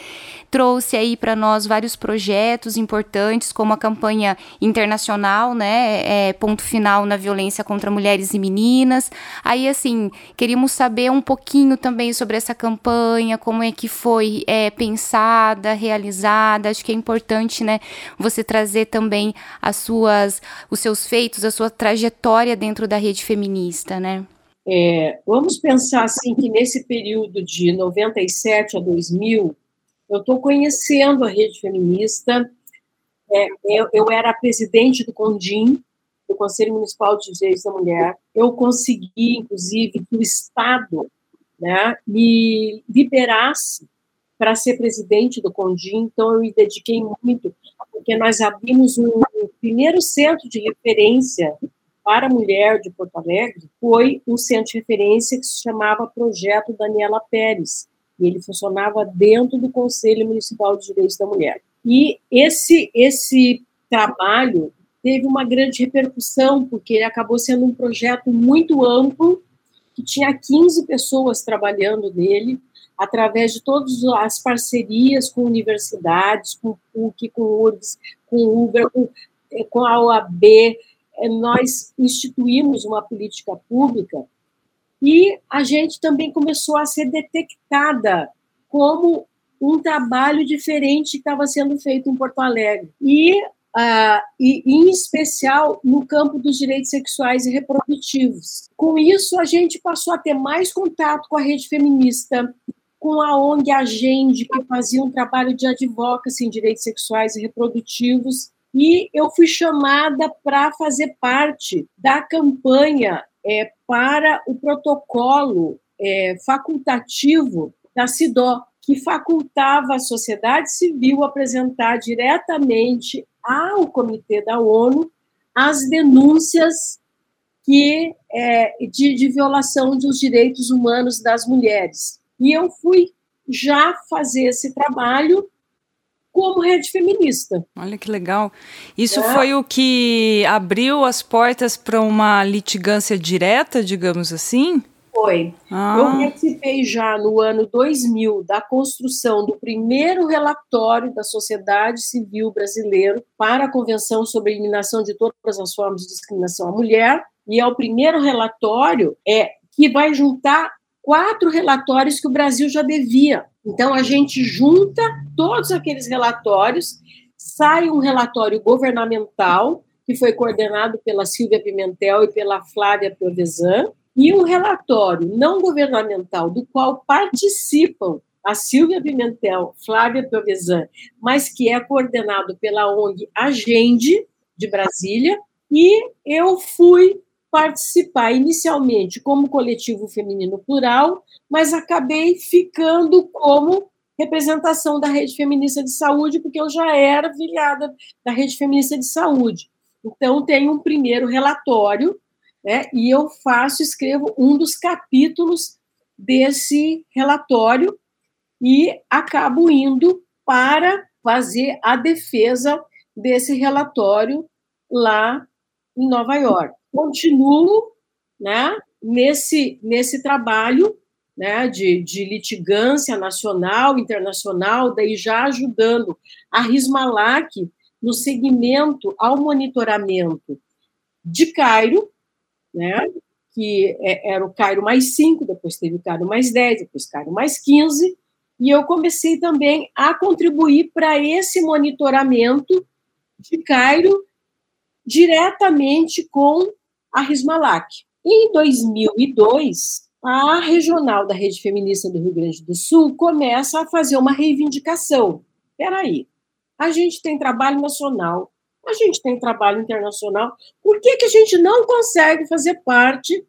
trouxe aí para nós vários projetos importantes, como a campanha internacional, né? É, ponto final na violência contra mulheres e meninas. Aí, assim, queríamos saber um pouquinho também sobre essa campanha, como é que foi é, pensada, realizada. Acho que é importante, né? Você trazer também as suas, os seus feitos, a sua trajetória dentro da rede feminista, né? É, vamos pensar assim que nesse período de 97 a 2000 eu estou conhecendo a rede feminista. É, eu, eu, era presidente do CONDIM, do Conselho Municipal de Direitos da Mulher. Eu consegui, inclusive, que o Estado né, me liberasse para ser presidente do CONDIM, então eu me dediquei muito, porque nós abrimos um, um primeiro centro de referência para a mulher de Porto Alegre, foi um centro de referência que se chamava Projeto Daniela Pérez, E ele funcionava dentro do Conselho Municipal de Direitos da Mulher. E esse, esse trabalho teve uma grande repercussão, porque ele acabou sendo um projeto muito amplo, que tinha 15 pessoas trabalhando nele, através de todas as parcerias com universidades, com PUC, com o URGS, com UBRA, com, eh, com a OAB, eh, nós instituímos uma política pública e a gente também começou a ser detectada como um trabalho diferente que estava sendo feito em Porto Alegre. E, uh, e, em especial, no campo dos direitos sexuais e reprodutivos. Com isso, a gente passou a ter mais contato com a rede feminista, com a ONG Agende, que fazia um trabalho de advocacy em direitos sexuais e reprodutivos, e eu fui chamada para fazer parte da campanha é, para o protocolo é, facultativo da CIDO, que facultava a sociedade civil apresentar diretamente ao Comitê da ONU as denúncias que, é, de, de violação dos direitos humanos das mulheres. E eu fui já fazer esse trabalho como rede feminista. Olha que legal. Isso é. foi o que abriu as portas para uma litigância direta, digamos assim? Foi. Ah. Eu participei já no ano 2000 da construção do primeiro relatório da sociedade civil brasileiro para a Convenção sobre a Eliminação de Todas as Formas de Discriminação à Mulher, e é o primeiro relatório é que vai juntar quatro relatórios que o Brasil já devia. Então, a gente junta todos aqueles relatórios, sai um relatório governamental, que foi coordenado pela Silvia Pimentel e pela Flávia Piovesan, e um relatório não governamental, do qual participam a Silvia Pimentel, Flávia Piovesan, mas que é coordenado pela ONG Agende, de Brasília, e eu fui participar inicialmente como coletivo feminino plural, mas acabei ficando como representação da Rede Feminista de Saúde, porque eu já era filiada da Rede Feminista de Saúde. Então, tem um primeiro relatório, né, e eu faço, escrevo um dos capítulos desse relatório e acabo indo para fazer a defesa desse relatório lá em Nova York continuo né, nesse, nesse trabalho né, de, de litigância nacional, internacional, daí já ajudando a Rismalac no segmento ao monitoramento de Cairo, né, que é, era o Cairo mais 5, depois teve o Cairo mais 10, depois Cairo mais 15, e eu comecei também a contribuir para esse monitoramento de Cairo diretamente com a Rismalac. Em 2002, a regional da Rede Feminista do Rio Grande do Sul começa a fazer uma reivindicação. Espera aí, a gente tem trabalho nacional, a gente tem trabalho internacional, por que, que a gente não consegue fazer parte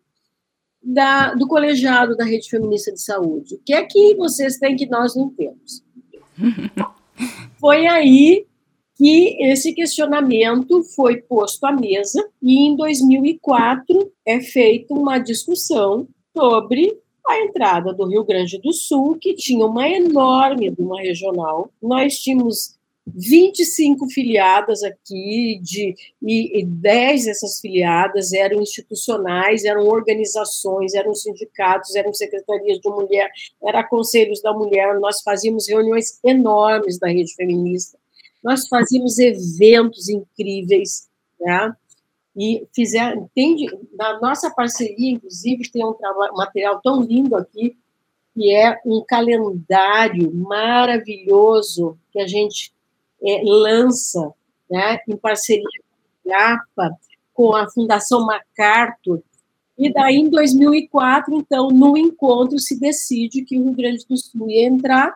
da, do colegiado da Rede Feminista de Saúde? O que é que vocês têm que nós não temos? Foi aí que esse questionamento foi posto à mesa e em 2004 é feita uma discussão sobre a entrada do Rio Grande do Sul, que tinha uma enorme uma regional. Nós tínhamos 25 filiadas aqui, de, e, e 10 dessas filiadas eram institucionais, eram organizações, eram sindicatos, eram secretarias de mulher, eram conselhos da mulher, nós fazíamos reuniões enormes da rede feminista nós fazíamos eventos incríveis, né? E fizeram, entende? Na nossa parceria, inclusive, tem um material tão lindo aqui, que é um calendário maravilhoso que a gente é, lança, né? Em parceria com a GAPA, com a Fundação MacArthur, e daí, em 2004, então, no encontro, se decide que o Rio Grande do Sul ia entrar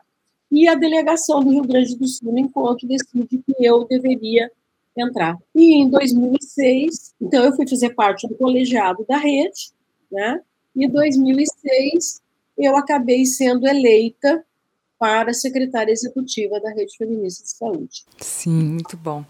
e a delegação do Rio Grande do Sul no encontro decide que eu deveria entrar. E em 2006, então eu fui fazer parte do colegiado da rede, né? E em 2006 eu acabei sendo eleita para secretária executiva da Rede Feminista de Saúde. Sim, muito bom.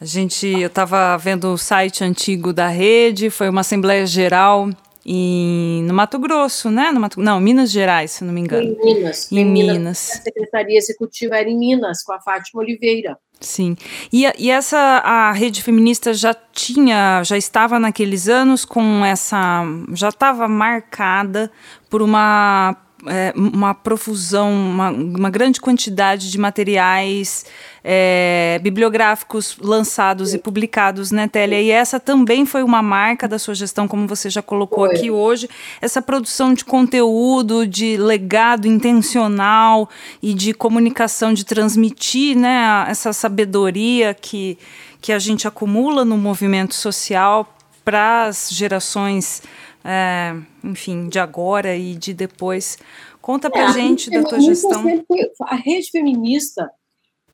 A gente, eu estava vendo o site antigo da rede, foi uma assembleia geral e no Mato Grosso, né? No Mato, não, Minas Gerais, se não me engano. Em Minas. Em Minas. A Secretaria Executiva era em Minas, com a Fátima Oliveira. Sim. E, e essa a rede feminista já tinha, já estava naqueles anos com essa, já estava marcada por uma é, uma profusão, uma, uma, grande quantidade de materiais é, bibliográficos lançados e publicados, né, Télia? E essa também foi uma marca da sua gestão, como você já colocou foi. aqui hoje, essa produção de conteúdo, de legado intencional e de comunicação, de transmitir né, essa sabedoria que, que a gente acumula no movimento social para as gerações é, enfim, de agora e de depois. Conta para é, gente da tua gestão. Sempre, a rede feminista,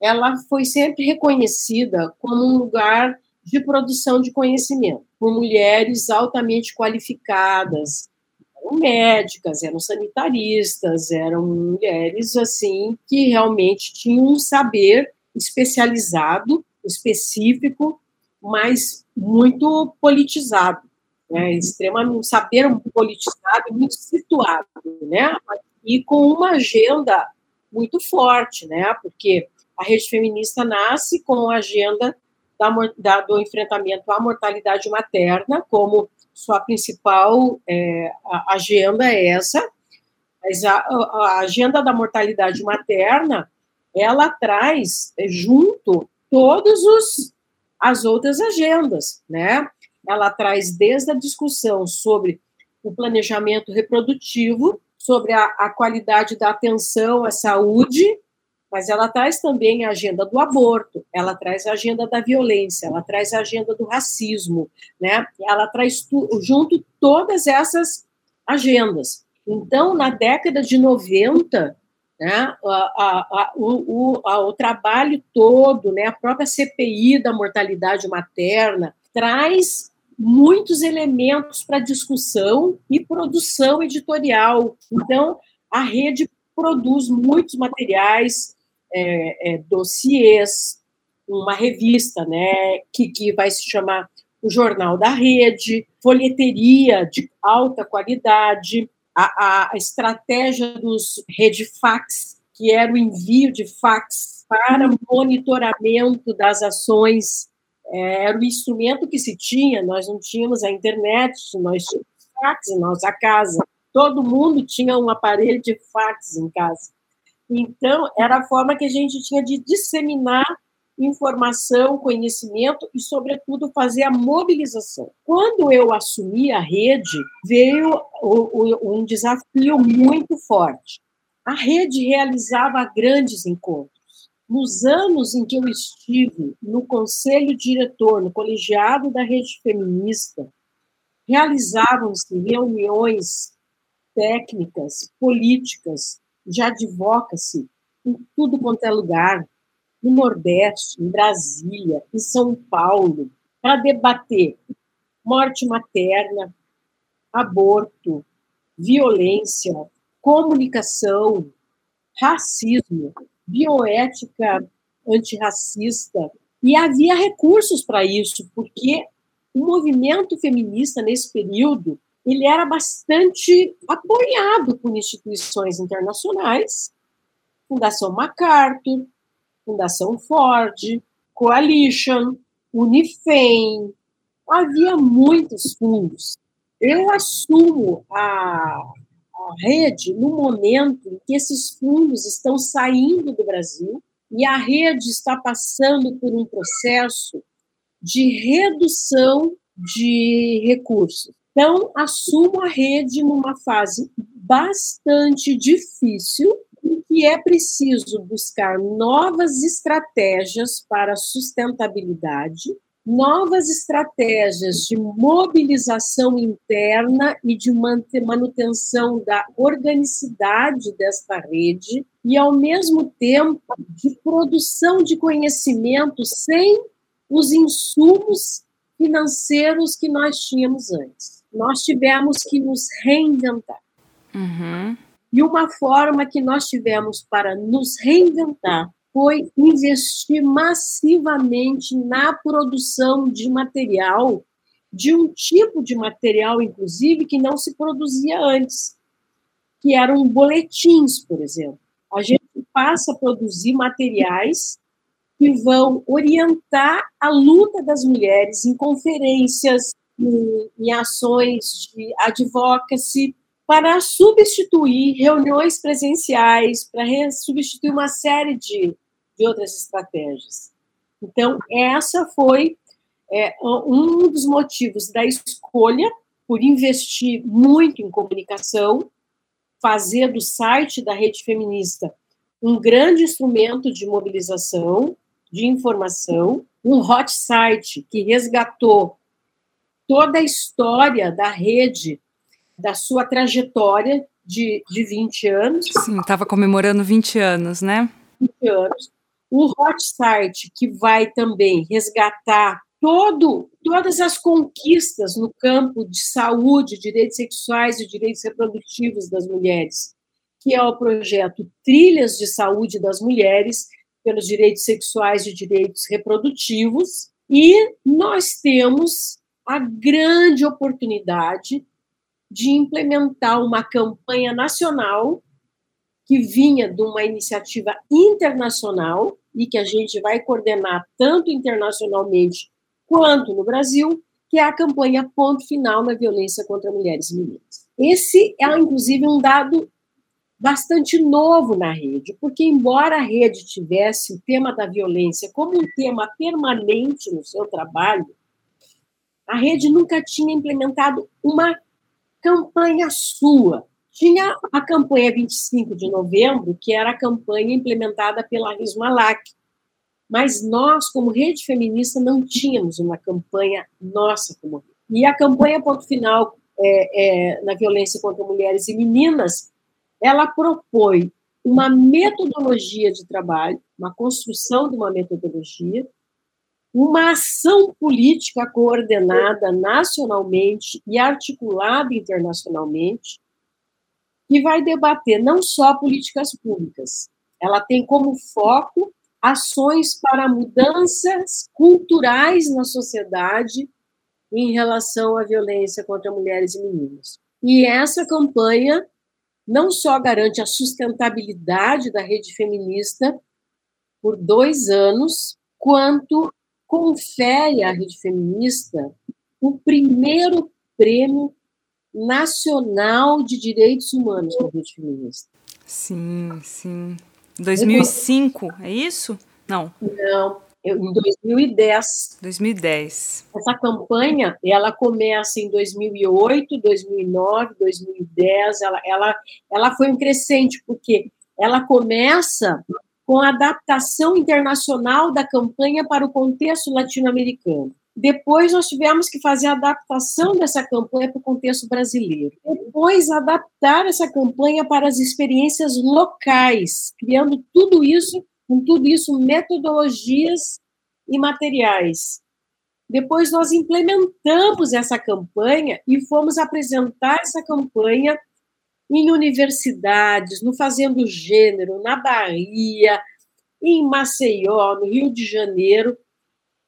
ela foi sempre reconhecida como um lugar de produção de conhecimento, por mulheres altamente qualificadas, eram médicas, eram sanitaristas, eram mulheres assim que realmente tinham um saber especializado, específico, mas muito politizado né, extremamente, um saber politizado, muito situado, né, e com uma agenda muito forte, né, porque a rede feminista nasce com a agenda da, da, do enfrentamento à mortalidade materna como sua principal é, agenda é essa, mas a, a, agenda da mortalidade materna ela traz junto todos os as outras agendas, né? Ela traz desde a discussão sobre o planejamento reprodutivo, sobre a, a qualidade da atenção à saúde, mas ela traz também a agenda do aborto, ela traz a agenda da violência, ela traz a agenda do racismo, né? Ela traz tu, junto todas essas agendas. Então, na década de 90, né, a, a, a, o, o, o trabalho todo, né, a própria CPI da mortalidade materna, traz muitos elementos para discussão e produção editorial. Então, a rede produz muitos materiais, é, é, dossiês, uma revista, né, que, que vai se chamar o Jornal da Rede, folheteria de alta qualidade, a, a estratégia dos Redifax, que era o envio de fax para monitoramento das ações era o instrumento que se tinha, nós não tínhamos a internet, nós tínhamos fax em nossa casa, todo mundo tinha um aparelho de fax em casa. Então, era a forma que a gente tinha de disseminar informação, conhecimento e, sobretudo, fazer a mobilização. Quando eu assumi a rede, veio um desafio muito forte. A rede realizava grandes encontros nos anos em que eu estive no conselho diretor, no colegiado da rede feminista, realizavam-se reuniões técnicas, políticas, de advocacy, em tudo quanto é lugar, no Nordeste, em Brasília, em São Paulo, para debater morte materna, aborto, violência, comunicação, racismo, bioética antirracista, e havia recursos para isso, porque o movimento feminista nesse período ele era bastante apoiado por instituições internacionais, Fundação MacArthur, Fundação Ford, Coalition, Unifem, havia muitos fundos. Eu assumo a, rede no momento em que esses fundos estão saindo do Brasil e a rede está passando por um processo de redução de recursos. Então, assumo a rede numa fase bastante difícil, que é preciso buscar novas estratégias para sustentabilidade, novas estratégias de mobilização interna e de manutenção da organicidade desta rede e, ao mesmo tempo, de produção de conhecimento sem os insumos financeiros que nós tínhamos antes. Nós tivemos que nos reinventar. Uhum. E uma forma que nós tivemos para nos reinventar foi investir massivamente na produção de material de um tipo de material, inclusive, que não se produzia antes, que eram boletins, por exemplo. A gente passa a produzir materiais que vão orientar a luta das mulheres em conferências, em, em ações de advocacy, para substituir reuniões presenciais, para substituir uma série de, de outras estratégias. Então, essa foi é, um dos motivos da escolha por investir muito em comunicação, fazer do site da Rede Feminista um grande instrumento de mobilização, de informação, um hot site que resgatou toda a história da rede, da sua trajetória de, de 20 anos. Sim, estava comemorando 20 anos, né? 20 anos. O hot site que vai também resgatar todo, todas as conquistas no campo de saúde, direitos sexuais e direitos reprodutivos das mulheres, que é o projeto Trilhas de Saúde das Mulheres, pelos direitos sexuais e direitos reprodutivos, e nós temos a grande oportunidade de implementar uma campanha nacional que vinha de uma iniciativa internacional e que a gente vai coordenar tanto internacionalmente quanto no Brasil, que é a campanha Ponto Final na Violência contra Mulheres e Meninas. Esse é, inclusive, um dado bastante novo na rede, porque, embora a rede tivesse o tema da violência como um tema permanente no seu trabalho, a rede nunca tinha implementado uma campanha sua. Tinha a campanha 25 de novembro, que era a campanha implementada pela Rismalac, mas nós, como rede feminista, não tínhamos uma campanha nossa como. E a campanha Ponto Final é, é, na violência contra mulheres e meninas ela propõe uma metodologia de trabalho, uma construção de uma metodologia, uma ação política coordenada nacionalmente e articulada internacionalmente, que vai debater não só políticas públicas, ela tem como foco ações para mudanças culturais na sociedade em relação à violência contra mulheres e meninas. E essa campanha não só garante a sustentabilidade da rede feminista por dois anos, quanto confere à rede feminista o primeiro prêmio nacional de direitos humanos da rede feminista. Sim, sim. 2005, é isso? Não. Não, em 2010. 2010. Essa campanha, ela começa em 2008, 2009, 2010, ela, ela, ela foi um crescente, porque ela começa com a adaptação internacional da campanha para o contexto latino-americano. Depois nós tivemos que fazer a adaptação dessa campanha para o contexto brasileiro. Depois adaptar essa campanha para as experiências locais, criando tudo isso com tudo isso, metodologias e materiais. Depois nós implementamos essa campanha e fomos apresentar essa campanha em universidades, no Fazendo Gênero, na Bahia, em Maceió, no Rio de Janeiro.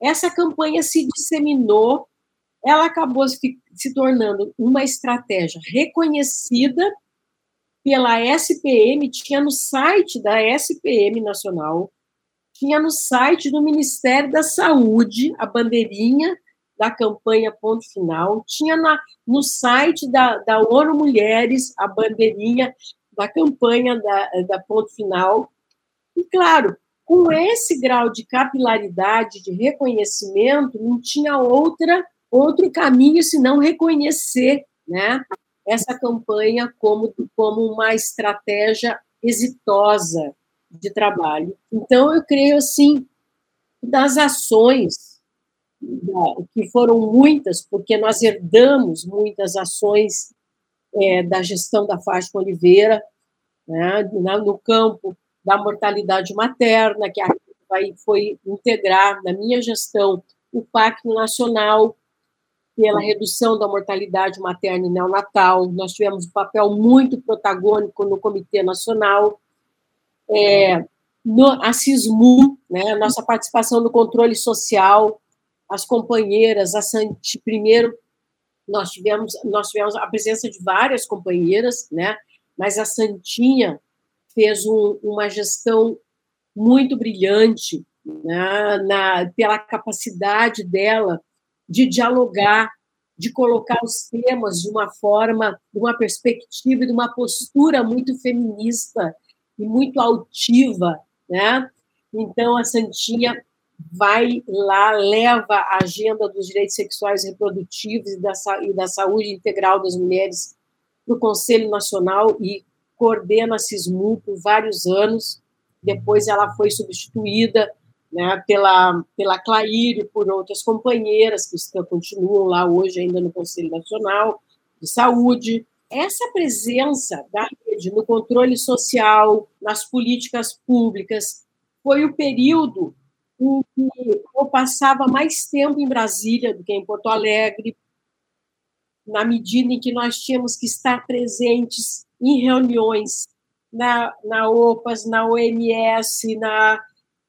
Essa campanha se disseminou, ela acabou se, tornando uma estratégia reconhecida pela SPM, tinha no site da SPM Nacional, tinha no site do Ministério da Saúde a bandeirinha da campanha Ponto Final, tinha na, no site da, da ONU Mulheres a bandeirinha da campanha da, da Ponto Final. E, claro, com esse grau de capilaridade, de reconhecimento, não tinha outra outro caminho senão reconhecer né, essa campanha como, como uma estratégia exitosa de trabalho. Então, eu creio, assim, das ações, que foram muitas, porque nós herdamos muitas ações é, da gestão da Fátima Oliveira, né, no campo da mortalidade materna, que vai, foi integrar na minha gestão o Pacto Nacional pela redução da mortalidade materna e neonatal. Nós tivemos um papel muito protagônico no Comitê Nacional. É, no, a CISMU, né, nossa participação no controle social, as companheiras, a Santi, primeiro nós tivemos, nós tivemos a presença de várias companheiras, né? mas a Santinha fez um, uma gestão muito brilhante né? Na, pela capacidade dela de dialogar, de colocar os temas de uma forma, de uma perspectiva, de uma postura muito feminista e muito altiva, né? Então a Santinha vai lá, leva a agenda dos direitos sexuais e reprodutivos e da, e da saúde integral das mulheres para o Conselho Nacional e coordena a CISMU por vários anos. Depois ela foi substituída né, pela, pela Claire e por outras companheiras que continuam lá hoje ainda no Conselho Nacional de Saúde. Essa presença da rede no controle social, nas políticas públicas, foi o período em que eu passava mais tempo em Brasília do que em Porto Alegre, na medida em que nós tínhamos que estar presentes em reuniões na, na OPAS, na OMS, na,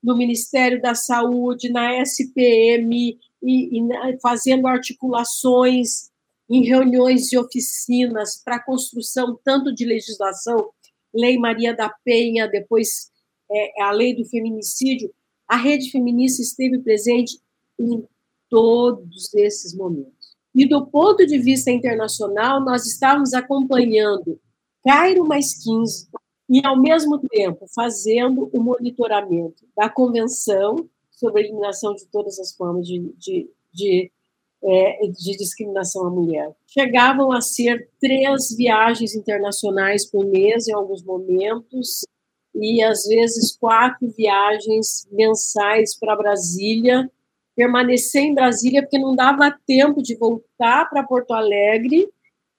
no Ministério da Saúde, na SPM, e, e na, fazendo articulações em reuniões e oficinas para a construção tanto de legislação, Lei Maria da Penha, depois é, a Lei do Feminicídio, a rede feminista esteve presente em todos esses momentos. E do ponto de vista internacional, nós estávamos acompanhando Cairo mais 15 e, ao mesmo tempo, fazendo o monitoramento da Convenção sobre a Eliminação de Todas as Formas de, de, de, é, de discriminação à mulher. Chegavam a ser três viagens internacionais por mês, em alguns momentos, e às vezes quatro viagens mensais para Brasília, permanecer em Brasília porque não dava tempo de voltar para Porto Alegre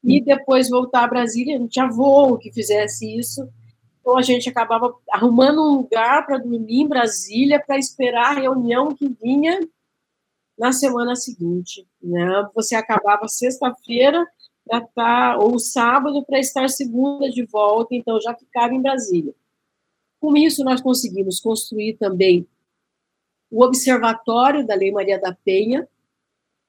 e depois voltar a Brasília, não tinha voo que fizesse isso. Então a gente acabava arrumando um lugar para dormir em Brasília para esperar a reunião que vinha na semana seguinte. Né? Você acabava sexta-feira para estar, tá, ou sábado para estar segunda de volta, então já ficava em Brasília. Com isso, nós conseguimos construir também o Observatório da Lei Maria da Penha.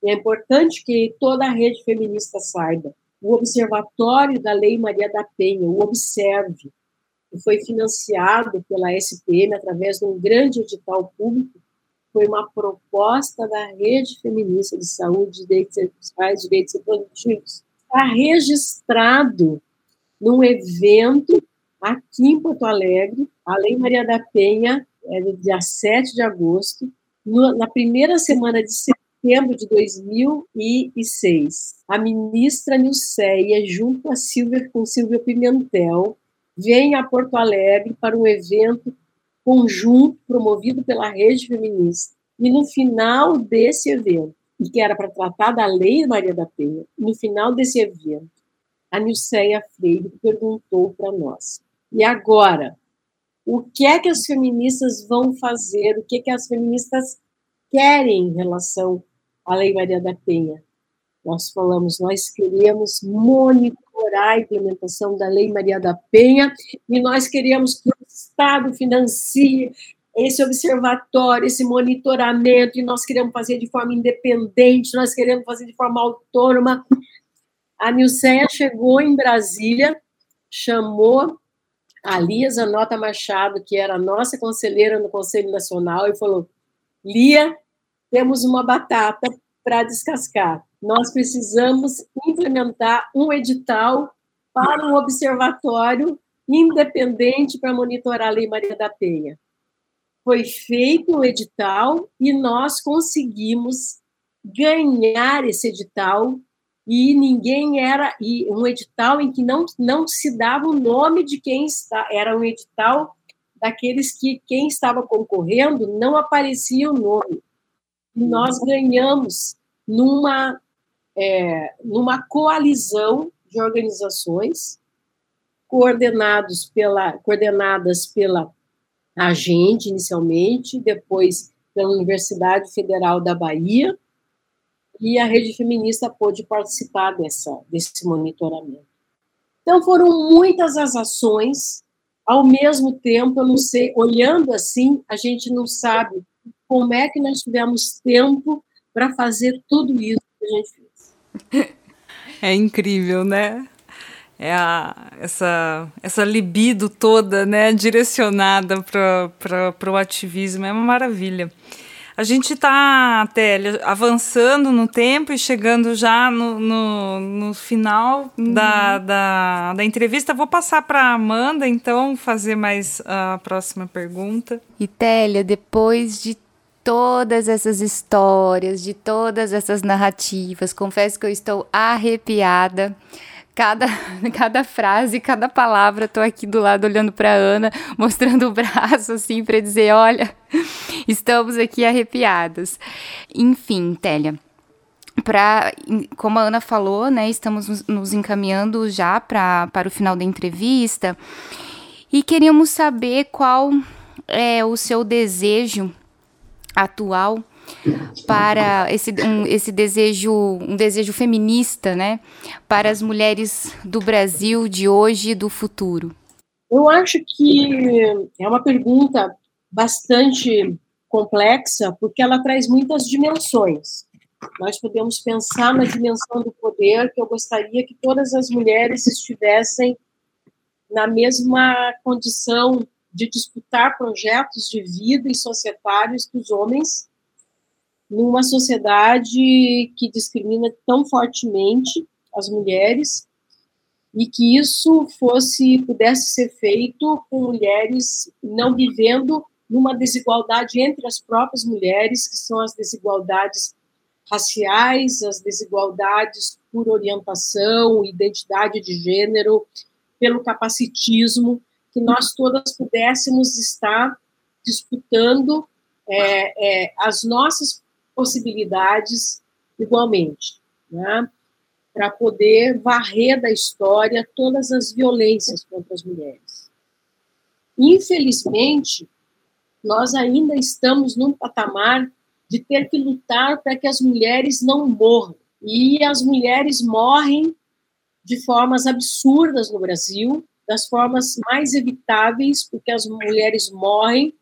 É importante que toda a rede feminista saiba. O Observatório da Lei Maria da Penha, o Observe, que foi financiado pela SPM através de um grande edital público, foi uma proposta da Rede Feminista de Saúde, Direitos Sexuais Direitos Reprodutivos. Está registrado num evento aqui em Porto Alegre, a Lei Maria da Penha é dia 7 de agosto, no, na primeira semana de setembro de 2006. A ministra Nilceia, junto a Silvia, com Silvia Pimentel, vem a Porto Alegre para um evento conjunto promovido pela Rede Feminista. E no final desse evento, e que era para tratar da Lei Maria da Penha, no final desse evento, a Nilceia Freire perguntou para nós: e agora? O que é que as feministas vão fazer? O que é que as feministas querem em relação à Lei Maria da Penha? Nós falamos, nós queríamos monitorar a implementação da Lei Maria da Penha e nós queríamos que o Estado financie esse observatório, esse monitoramento, e nós queremos fazer de forma independente, nós queremos fazer de forma autônoma. A Nilceia chegou em Brasília, chamou a Lisa Nota Machado, que era nossa conselheira no Conselho Nacional, e falou: Lia, temos uma batata para descascar. Nós precisamos implementar um edital para um observatório independente para monitorar a Lei Maria da Penha. Foi feito o edital e nós conseguimos ganhar esse edital e ninguém era e um edital em que não não se dava o nome de quem está era um edital daqueles que quem estava concorrendo não aparecia o nome. E nós ganhamos numa é, numa coalizão de organizações coordenados pela coordenadas pela Agente inicialmente depois pela Universidade Federal da Bahia e a rede feminista pôde participar dessa, desse monitoramento. Então, foram muitas as ações, ao mesmo tempo, eu não sei, olhando assim, a gente não sabe como é que nós tivemos tempo para fazer tudo isso que a gente fez. É incrível, né? É a, essa, essa libido toda, né, direcionada para o ativismo, é uma maravilha. A gente está, Télia, avançando no tempo e chegando já no, no, no final uhum. da, da, da, entrevista. Vou passar para a Amanda, então, fazer mais a próxima pergunta. E, Télia, depois de todas essas histórias, de todas essas narrativas, confesso que eu estou arrepiada cada, cada frase, cada palavra, tô aqui do lado olhando para Ana, mostrando o braço assim para dizer, olha, estamos aqui arrepiadas. Enfim, Télia, para como a Ana falou, né, estamos nos encaminhando já pra, para o final da entrevista e queríamos saber qual é o seu desejo atual para esse, um, esse desejo, um desejo feminista, né, para as mulheres do Brasil de hoje e do futuro? Eu acho que é uma pergunta bastante complexa, porque ela traz muitas dimensões. Nós podemos pensar na dimensão do poder, que eu gostaria que todas as mulheres estivessem na mesma condição de disputar projetos de vida e societários que os homens, numa sociedade que discrimina tão fortemente as mulheres e que isso fosse pudesse ser feito com mulheres não vivendo numa desigualdade entre as próprias mulheres, que são as desigualdades raciais, as desigualdades por orientação, identidade de gênero, pelo capacitismo, que nós todas pudéssemos estar disputando é, é, as nossas possibilidades igualmente, né? para poder varrer da história todas as violências contra as mulheres. Infelizmente, nós ainda estamos num patamar de ter que lutar para que as mulheres não morram. E as mulheres morrem de formas absurdas no Brasil, das formas mais evitáveis, porque as mulheres morrem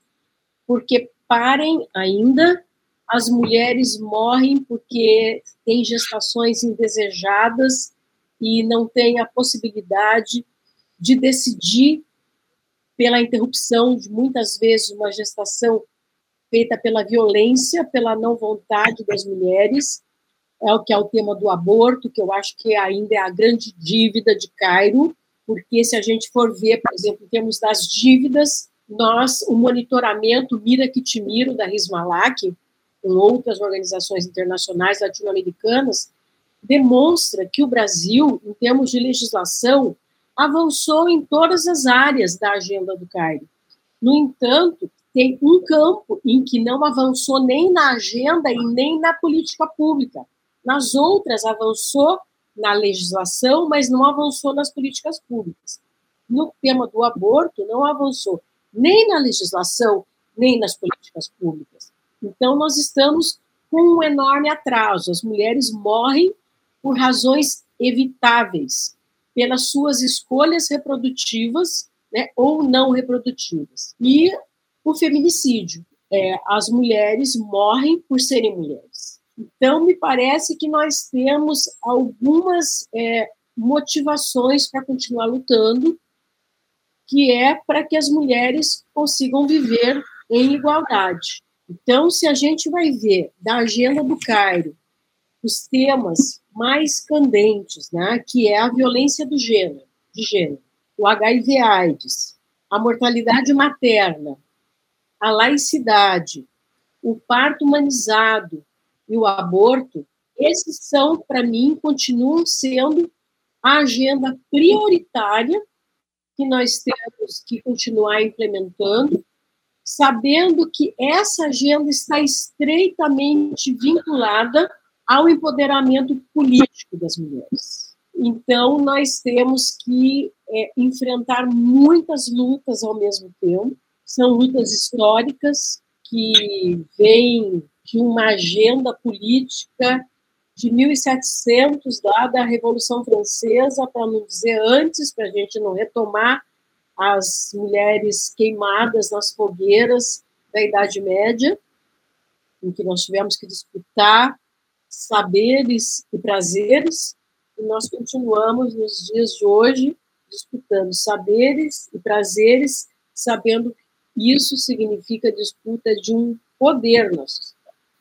porque parem ainda as mulheres morrem porque têm gestações indesejadas e não têm a possibilidade de decidir pela interrupção de muitas vezes uma gestação feita pela violência, pela não vontade das mulheres, é o que é o tema do aborto, que eu acho que ainda é a grande dívida de Cairo, porque se a gente for ver, por exemplo, em termos das dívidas, nós, o monitoramento Mira Kitimiro da Rismalak, com outras organizações internacionais latino-americanas, demonstra que o Brasil, em termos de legislação, avançou em todas as áreas da agenda do Cairo. No entanto, tem um campo em que não avançou nem na agenda e nem na política pública. Nas outras, avançou na legislação, mas não avançou nas políticas públicas. No tema do aborto, não avançou nem na legislação, nem nas políticas públicas. Então, nós estamos com um enorme atraso. As mulheres morrem por razões evitáveis, pelas suas escolhas reprodutivas né, ou não reprodutivas. E o feminicídio. É, as mulheres morrem por serem mulheres. Então, me parece que nós temos algumas é, motivações para continuar lutando, que é para que as mulheres consigam viver em igualdade. Então, se a gente vai ver da agenda do Cairo os temas mais candentes, né, que é a violência do gênero, de gênero, o HIV/AIDS, a mortalidade materna, a laicidade, o parto humanizado e o aborto, esses são, para mim, continuam sendo a agenda prioritária que nós temos que continuar implementando sabendo que essa agenda está estreitamente vinculada ao empoderamento político das mulheres. Então, nós temos que é, enfrentar muitas lutas ao mesmo tempo, são lutas históricas que vêm de uma agenda política de 1700, lá da Revolução Francesa, para não dizer antes, para a gente não retomar as mulheres queimadas nas fogueiras da Idade Média, em que nós tivemos que disputar saberes e prazeres, e nós continuamos nos dias de hoje disputando saberes e prazeres, sabendo que isso significa disputa de um poder sociedade.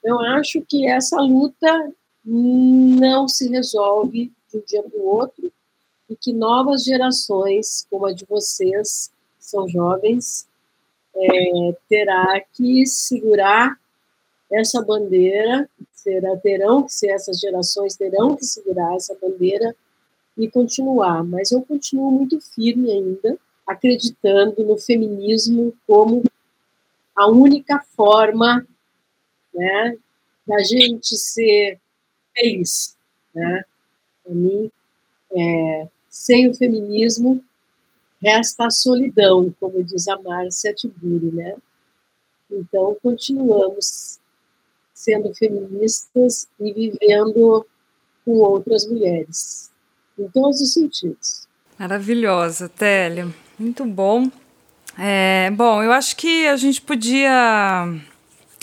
Eu acho que essa luta não se resolve de um dia para o outro e que novas gerações, como a de vocês, são jovens, é, terá que segurar essa bandeira, será, terão que ser, essas gerações terão que segurar essa bandeira e continuar. Mas eu continuo muito firme ainda, acreditando no feminismo como a única forma né, da gente ser feliz. Né? Para mim, é, sem o feminismo, resta a solidão, como diz a Márcia Tiburi, né? Então, continuamos sendo feministas e vivendo com outras mulheres, em todos os sentidos. Maravilhosa, Télia. Muito bom. É, bom, eu acho que a gente podia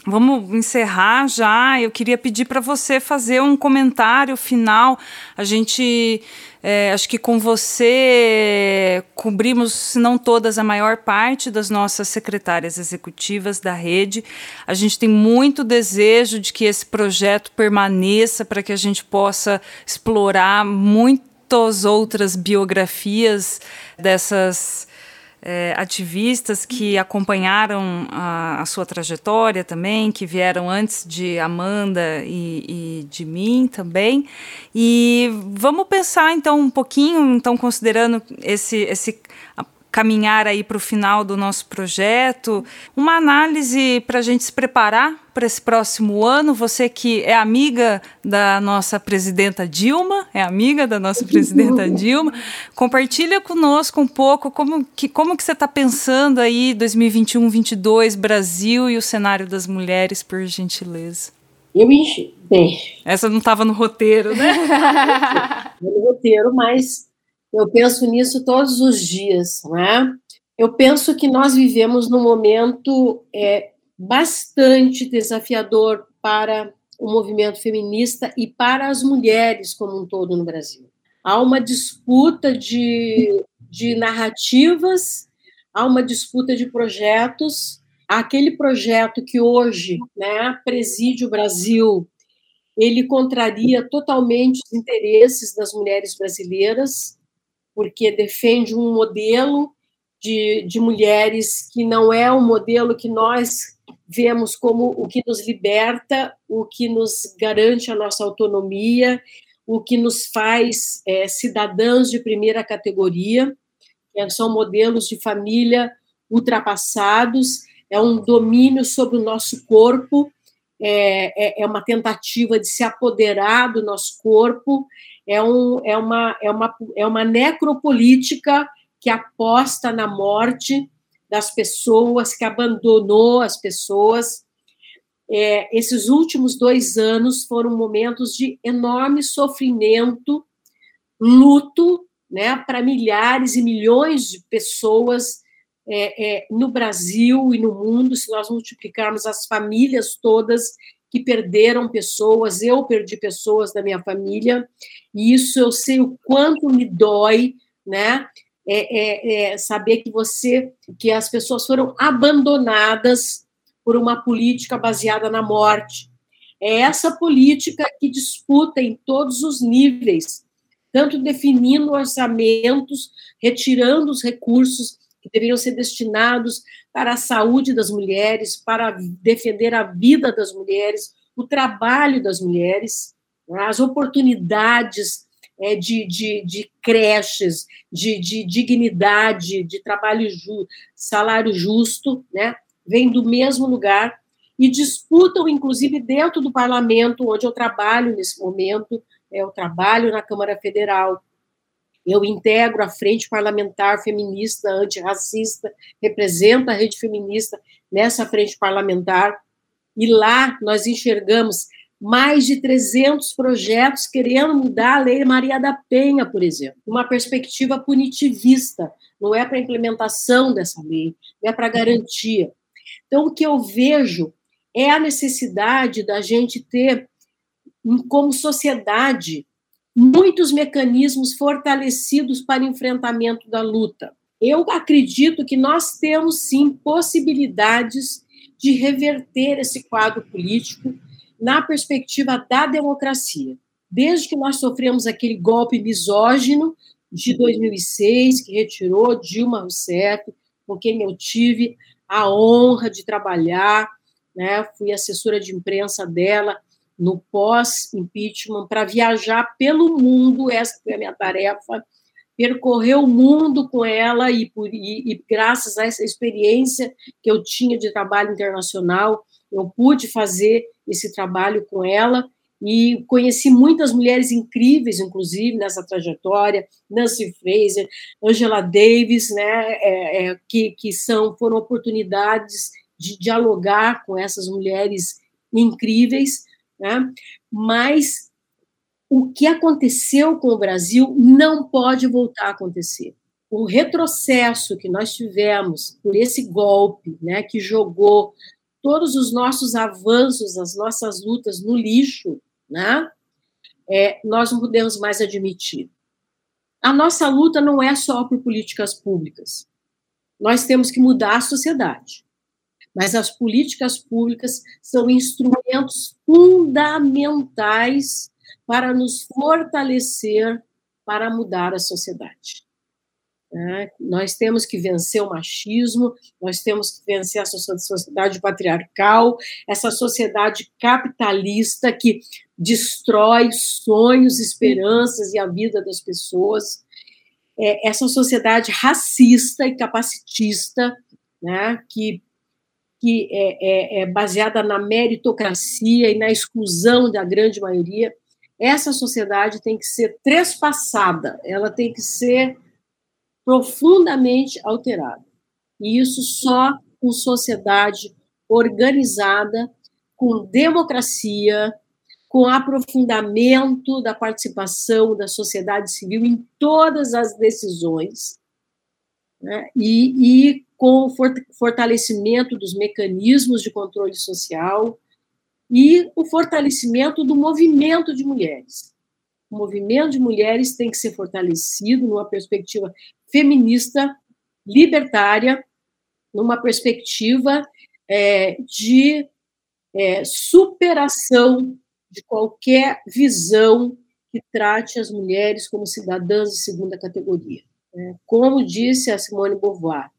Vamos encerrar já. Eu queria pedir para você fazer um comentário final. A gente, é, acho que com você cobrimos, se não todas, a maior parte das nossas secretárias executivas da rede. A gente tem muito desejo de que esse projeto permaneça para que a gente possa explorar muitas outras biografias dessas é, ativistas que acompanharam a, a, sua trajetória também, que vieram antes de Amanda e, e, de mim também. E vamos pensar então um pouquinho, então considerando esse, esse caminhar aí para o final do nosso projeto, uma análise para a gente se preparar para esse próximo ano. Você que é amiga da nossa presidenta Dilma, é amiga da nossa presidenta Dilma, compartilha conosco um pouco como que, como que você está pensando aí 2021, 2022, Brasil e o cenário das mulheres, por gentileza. Eu enchi. Bem. Essa não estava no roteiro, né? no roteiro, mas eu penso nisso todos os dias, né? Eu penso que nós vivemos num momento é, bastante desafiador para o movimento feminista e para as mulheres como um todo no Brasil. Há uma disputa de, de narrativas, há uma disputa de projetos. Aquele projeto que hoje né, preside o Brasil, ele contraria totalmente os interesses das mulheres brasileiras porque defende um modelo de, de mulheres que não é um modelo que nós vemos como o que nos liberta, o que nos garante a nossa autonomia, o que nos faz é, cidadãs de primeira categoria. São modelos de família ultrapassados, é um domínio sobre o nosso corpo, é, é, é uma tentativa de se apoderar do nosso corpo, é, um, é, uma, é, uma, é uma necropolítica que aposta na morte das pessoas, que abandonou as pessoas. É, esses últimos dois anos foram momentos de enorme sofrimento, luto, né, para milhares e milhões de pessoas é, é, no Brasil e no mundo. Se nós multiplicarmos as famílias todas que perderam pessoas, eu perdi pessoas da minha família, e isso eu sei o quanto me dói, né? É, é, é saber que você, que as pessoas foram abandonadas por uma política baseada na morte. É essa política que disputa em todos os níveis, tanto definindo orçamentos, retirando os recursos que deveriam ser destinados para a saúde das mulheres, para defender a vida das mulheres, o trabalho das mulheres, né, as oportunidades é, de, de, de, creches, de, de, dignidade, de trabalho salário justo, né, vem do mesmo lugar e disputam, inclusive, dentro do parlamento, onde eu trabalho nesse momento, é, eu trabalho na Câmara Federal, eu integro a Frente Parlamentar Feminista Antirracista, represento a rede feminista nessa frente parlamentar, e lá nós enxergamos mais de 300 projetos querendo mudar a Lei Maria da Penha, por exemplo, uma perspectiva punitivista, não é para implementação dessa lei, é para garantia. Então, o que eu vejo é a necessidade da gente ter como sociedade, muitos mecanismos fortalecidos para enfrentamento da luta. Eu acredito que nós temos sim possibilidades de reverter esse quadro político na perspectiva da democracia. Desde que nós sofremos aquele golpe misógino de 2006, que retirou Dilma Rousseff, com quem eu tive a honra de trabalhar, né? fui assessora de imprensa dela no pós-impeachment, para viajar pelo mundo, essa foi a minha tarefa, percorrer o mundo com ela e, por, e, e graças a essa experiência que eu tinha de trabalho internacional, eu pude fazer esse trabalho com ela e conheci muitas mulheres incríveis, inclusive, nessa trajetória, Nancy Fraser, Angela Davis, né, é, é, que, que são, foram oportunidades de dialogar com essas mulheres incríveis, né, mas o que aconteceu com o Brasil não pode voltar a acontecer. O retrocesso que nós tivemos por esse golpe, né, que jogou todos os nossos avanços, as nossas lutas no lixo, né? É, nós não podemos mais admitir. A nossa luta não é só por políticas públicas. Nós temos que mudar a sociedade. Mas as políticas públicas são instrumentos fundamentais para nos fortalecer para mudar a sociedade. É, nós temos que vencer o machismo, nós temos que vencer essa sociedade patriarcal, essa sociedade capitalista que destrói sonhos, esperanças e a vida das pessoas, é, essa sociedade racista e capacitista, né, que, que é, é, é baseada na meritocracia e na exclusão da grande maioria, essa sociedade tem que ser trespassada, ela tem que ser profundamente alterada. E isso só com sociedade organizada, com democracia, com aprofundamento da participação da sociedade civil em todas as decisões, né? e, e com o fortalecimento dos mecanismos de controle social e o fortalecimento do movimento de mulheres. O movimento de mulheres tem que ser fortalecido numa perspectiva feminista, libertária, numa perspectiva é, de é, superação de qualquer visão que trate as mulheres como cidadãs de segunda categoria. Né? Como disse a Simone Beauvoir,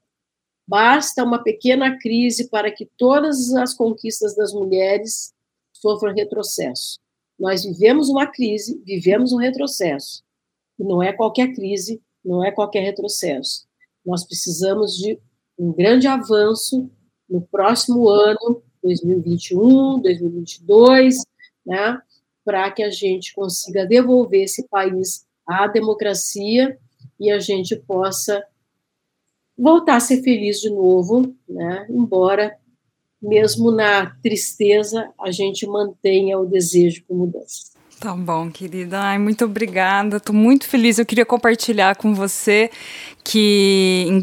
basta uma pequena crise para que todas as conquistas das mulheres sofram retrocesso. Nós vivemos uma crise, vivemos um retrocesso. E não é qualquer crise, não é qualquer retrocesso. Nós precisamos de um grande avanço no próximo ano, 2021, 2022, né, para que a gente consiga devolver esse país à democracia e a gente possa voltar a ser feliz de novo, né, embora mesmo na tristeza a gente mantenha o desejo por mudança. Tá bom, querida. Ai, muito obrigada. Estou muito feliz. Eu queria compartilhar com você que em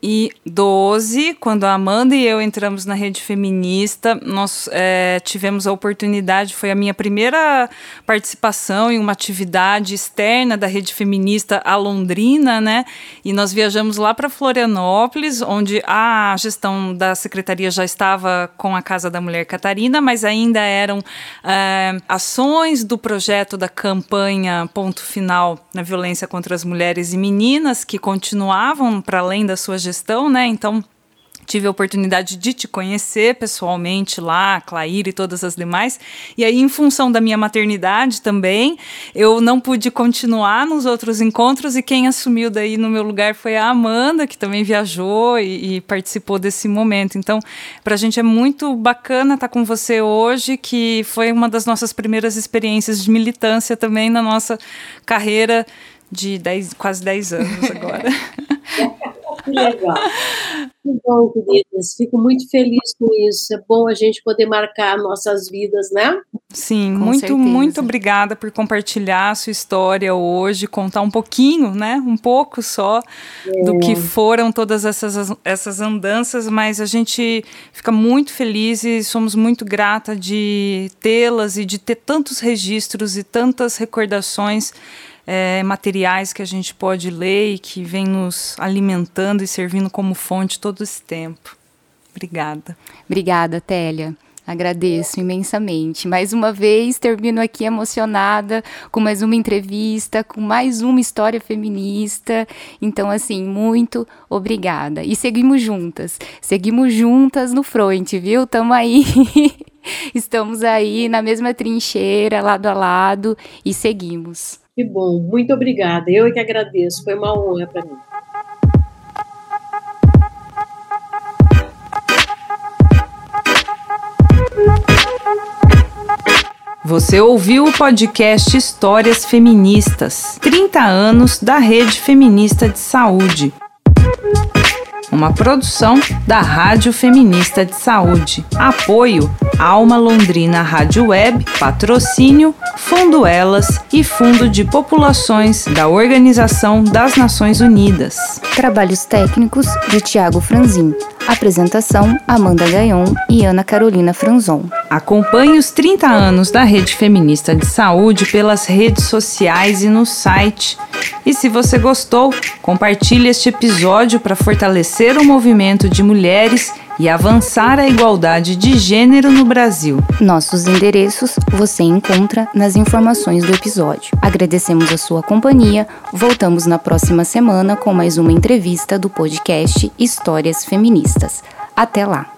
2012, quando a Amanda e eu entramos na rede feminista, nós é, tivemos a oportunidade, foi a minha primeira participação em uma atividade externa da rede feminista a Londrina, né? E nós viajamos lá para Florianópolis, onde a gestão da secretaria já estava com a Casa da Mulher Catarina, mas ainda eram é, ações do projeto da campanha Ponto Final na Violência contra as Mulheres e Meninas, que continuavam para além da sua gestão, né? Então tive a oportunidade de te conhecer pessoalmente lá, Clair e todas as demais. E aí, em função da minha maternidade também, eu não pude continuar nos outros encontros e quem assumiu daí no meu lugar foi a Amanda, que também viajou e, e participou desse momento. Então, para a gente é muito bacana estar com você hoje, que foi uma das nossas primeiras experiências de militância também na nossa carreira de dez, quase 10 anos agora. que legal. Que bom, queridas. Fico muito feliz com isso. É bom a gente poder marcar nossas vidas, né? Sim, com muito, certeza. muito obrigada por compartilhar a sua história hoje, contar um pouquinho, né? Um pouco só é. do que foram todas essas, essas andanças, mas a gente fica muito feliz e somos muito grata de tê-las e de ter tantos registros e tantas recordações é, materiais que a gente pode ler e que vem nos alimentando e servindo como fonte todo esse tempo. Obrigada. Obrigada, Télia. Agradeço imensamente. Mais uma vez, termino aqui emocionada com mais uma entrevista, com mais uma história feminista. Então, assim, muito obrigada. E seguimos juntas. Seguimos juntas no front, viu? Tamo aí. Estamos aí na mesma trincheira, lado a lado, e seguimos. Que bom, muito obrigada. Eu é que agradeço, foi uma honra para mim. Você ouviu o podcast Histórias Feministas 30 anos da Rede Feminista de Saúde. Uma produção da Rádio Feminista de Saúde. Apoio Alma Londrina Rádio Web, patrocínio Fundo Elas e Fundo de Populações da Organização das Nações Unidas. Trabalhos técnicos de Tiago Franzin. Apresentação Amanda Gaion e Ana Carolina Franzon. Acompanhe os 30 anos da Rede Feminista de Saúde pelas redes sociais e no site. E se você gostou, compartilhe este episódio para fortalecer o movimento de mulheres e avançar a igualdade de gênero no Brasil. Nossos endereços você encontra nas informações do episódio. Agradecemos a sua companhia. Voltamos na próxima semana com mais uma entrevista do podcast Histórias Feministas. Até lá!